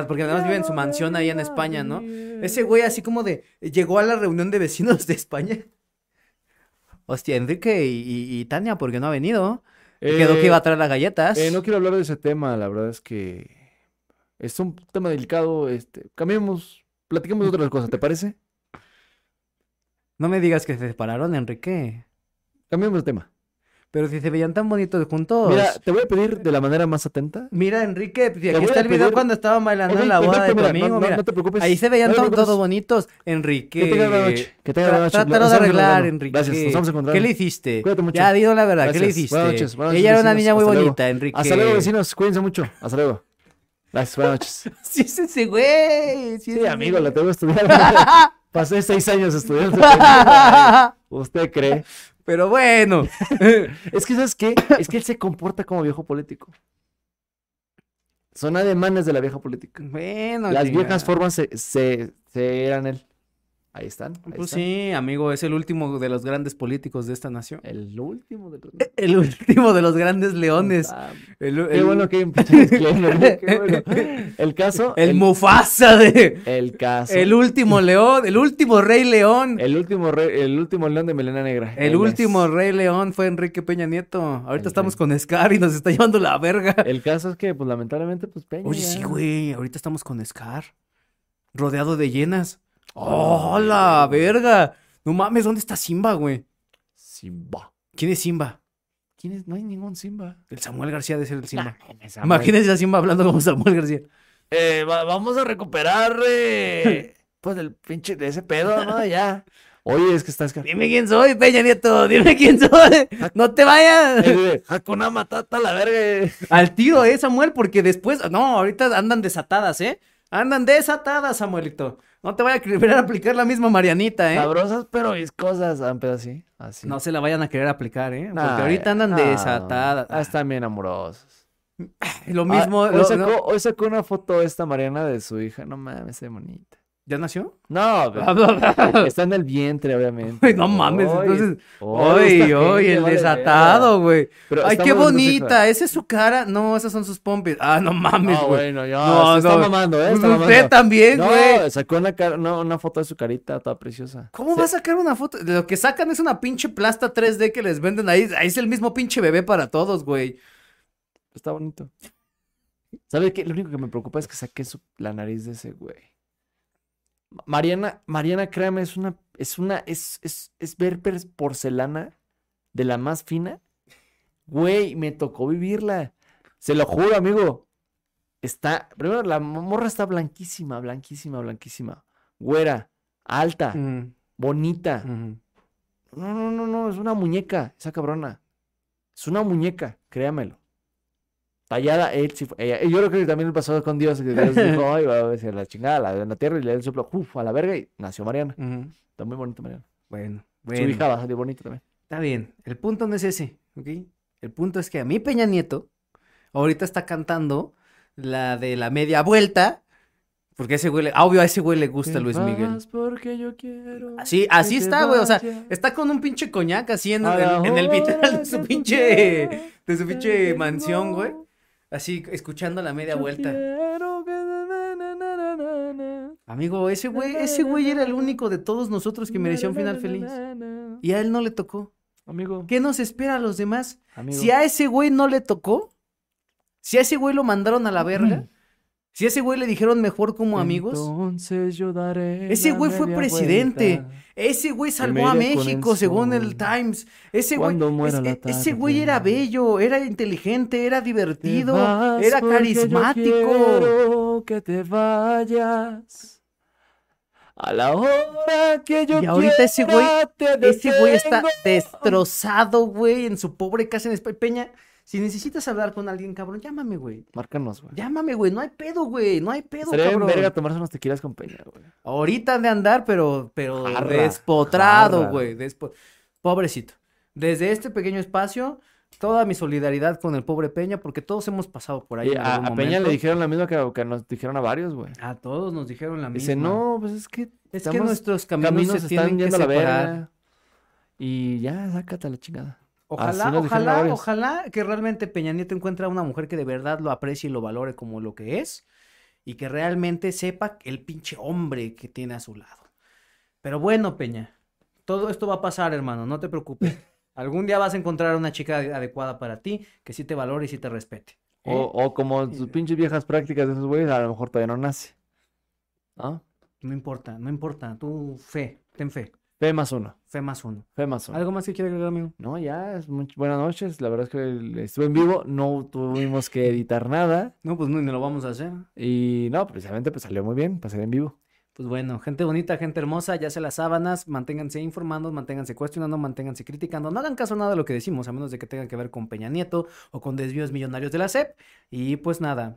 porque además vive en su mansión ahí en España, ¿no? Ese güey así como de, llegó a la reunión de vecinos de España. Hostia, Enrique y, y- y Tania, ¿por qué no ha venido? Quedó que iba a traer las galletas. Eh, no quiero hablar de ese tema, la verdad es que es un tema delicado. Este, cambiemos, platiquemos de otras cosas, ¿te parece? No me digas que se separaron, Enrique. Cambiemos de tema. Pero si se veían tan bonitos juntos. Mira, te voy a pedir de la manera más atenta. Mira, Enrique, pues, aquí está a el video cuando estaban bailando en la boda de tu amigo. no, no- mira. no te preocupes. Ahí se veían no todos bonitos, Enrique. Que tengas buena noche. Que tengas buena noche. Trátalo de arreglar. Enrique. Gracias, nos estamos encontrando. ¿Qué le hiciste? Cuídate mucho. Ya, digo la verdad, ¿qué le hiciste? Buenas noches, buenas noches, Ella era una niña muy luego. bonita, Enrique. Hasta luego, vecinos. Cuídense mucho. Hasta luego. Gracias, buenas noches. Sí, es ese güey. Sí, Sí, amigo, lo tengo que estudiar. Pasé seis años estudiando. ¿Usted cree? Pero bueno. Es que, ¿sabes qué? Es que él se comporta como viejo político. Son ademanes de la vieja política. bueno. Las viejas formas se, se, se eran él. Ahí están. ahí Pues están. sí, amigo, es el último de los grandes políticos de esta nación. El último de los... El último de los grandes leones. Ah, El, Qué bueno que hay un. Qué bueno. El caso... el Mufasa de... el caso... El último león, el último rey león. El último, rey- el último león de melena negra. El Él último es. rey león fue Enrique Peña Nieto. Ahorita El estamos rey. con Scar y nos está llevando la verga. El caso es que, pues, lamentablemente, pues, Peña Oye, sí, güey. Ahorita estamos con Scar. Rodeado de llenas. ¡Oh, la verga! No mames, ¿dónde está Simba, güey? Simba. ¿Quién es Simba? ¿Quién es? No hay ningún Simba. El Samuel García de ser el Simba. Imagínate. Imagínense a Simba hablando como Samuel García. Eh, va- vamos a recuperar, eh, pues, el pinche de ese pedo, ¿no? Ya. Oye, es que estás... Dime quién soy, Peña Nieto. Dime quién soy. No te vayas. Eh, Hakuna Matata, la verga. Al tiro, eh, Samuel, porque después. No, ahorita andan desatadas, ¿eh? Andan desatadas, Samuelito. No te vaya a querer aplicar la misma Marianita, ¿eh? Sabrosas, pero viscosas. Ah, pero así, así. No se la vayan a querer aplicar, ¿eh? Porque Nah, ahorita andan desatadas. Ah, están bien amorosos. Lo mismo. Ah, hoy, sacó, no- hoy sacó una foto esta Mariana de su hija. No mames, ve bonita. ¿Ya nació? No, pero está en el vientre, obviamente. Ay, no mames, entonces. ay, Oye, el desatado, güey. Ay, qué bonita. ¿Esa es su cara? No, esas son sus pompis. Ah, no mames, No, güey. bueno, ya. No, se está mamando, ¿eh? Está Usted también, güey. No, sacó una, cara- una, una foto de su carita toda preciosa. ¿Cómo va a sacar una foto? Lo que sacan es una pinche plasta 3D que les venden ahí. Ahí es el mismo pinche bebé para todos, güey. Está bonito. ¿Sabe qué? Lo único que me preocupa es que saqué su- la nariz de ese güey. Ma- Mariana, Mariana, créame, es una, es una, es, es, es ver porcelana de la más fina. Güey, me tocó vivirla. Se lo juro, amigo. Está, primero, la morra está blanquísima, blanquísima, blanquísima. Güera, alta, Mm, bonita. No, no, no, no, es una muñeca, esa cabrona. Es una muñeca, créamelo. Tallada, él sí fue. ella- yo creo que también pasó con Dios, que Dios dijo, ay, va a decir la chingada, la de la tierra, y le dio el soplo, uf, a la verga, y nació Mariana. Está muy bonita Mariana. Bueno, Su bueno. hija va a salir bonita también. Está bien. El punto no es ese, ¿ok? El punto es que a mí Peña Nieto ahorita está cantando la de la media vuelta. Porque ese güey, le- obvio a ese güey le gusta Luis Miguel. porque yo quiero. Así, así está, güey. O sea, está con un pinche coñac así en, en- en el vitral de su pinche, de su pinche mansión, güey. Así, escuchando la media yo vuelta. que. Amigo, ese güey, ese güey era el único de todos nosotros que merecía un final feliz. Y a él no le tocó. Amigo, ¿Qué nos espera a los demás? amigo. Si a ese güey no le tocó, si a ese güey lo mandaron a la verga, si a ese güey le dijeron mejor como amigos, Entonces yo daré Ese güey fue presidente. vuelta. ese güey salvó a el México según el. Times. Ese güey, es- e- ese güey era bello, era inteligente, era divertido, era carismático. que te vayas. A la hora que yo Y ahorita ese güey- Ese güey está destrozado, güey, en su pobre casa en España. Peña, si necesitas hablar con alguien, cabrón, llámame, güey. Márcanos, güey. Llámame, güey, no hay pedo, güey, no hay pedo, bien cabrón. verga tomarse unos tequilas con Peña, güey. Ahorita han de andar, pero, pero Jarra, despotrado, jarra. güey. despo- Pobrecito. Desde este pequeño espacio, toda mi solidaridad con el pobre Peña, porque todos hemos pasado por ahí. Y en a, algún a Peña le dijeron la misma que, que nos dijeron a varios, güey. A todos nos dijeron la misma. Dice, no, pues es que Es que nuestros caminos, caminos se están tienen que yendo a la separar. verga. Y ya, sácate a la chingada. Ojalá, ojalá, ojalá que realmente Peña Nieto encuentre a una mujer que de verdad lo aprecie y lo valore como lo que es. Y que realmente sepa el pinche hombre que tiene a su lado. Pero bueno, Peña, todo esto va a pasar, hermano, no te preocupes. Algún día vas a encontrar una chica adecuada para ti, que sí te valore y sí te respete. ¿eh? O, o como sus pinches viejas prácticas de esos güeyes, a lo mejor todavía no nace. ¿No? No importa, no importa. Tú fe, ten fe. Fe más uno. Fe más uno. Fe más uno. ¿Algo más que quiera agregar, amigo? No, ya, es muy- buenas noches. La verdad es que estuve en vivo, no tuvimos que editar nada. No, pues no, ni lo vamos a hacer. Y no, precisamente pues salió muy bien, pasar en vivo. Pues bueno, gente bonita, gente hermosa, ya se las sábanas, manténganse informando, manténganse cuestionando, manténganse criticando, no hagan caso a nada de lo que decimos, a menos de que tenga que ver con Peña Nieto o con desvíos millonarios de la SEP. Y pues nada,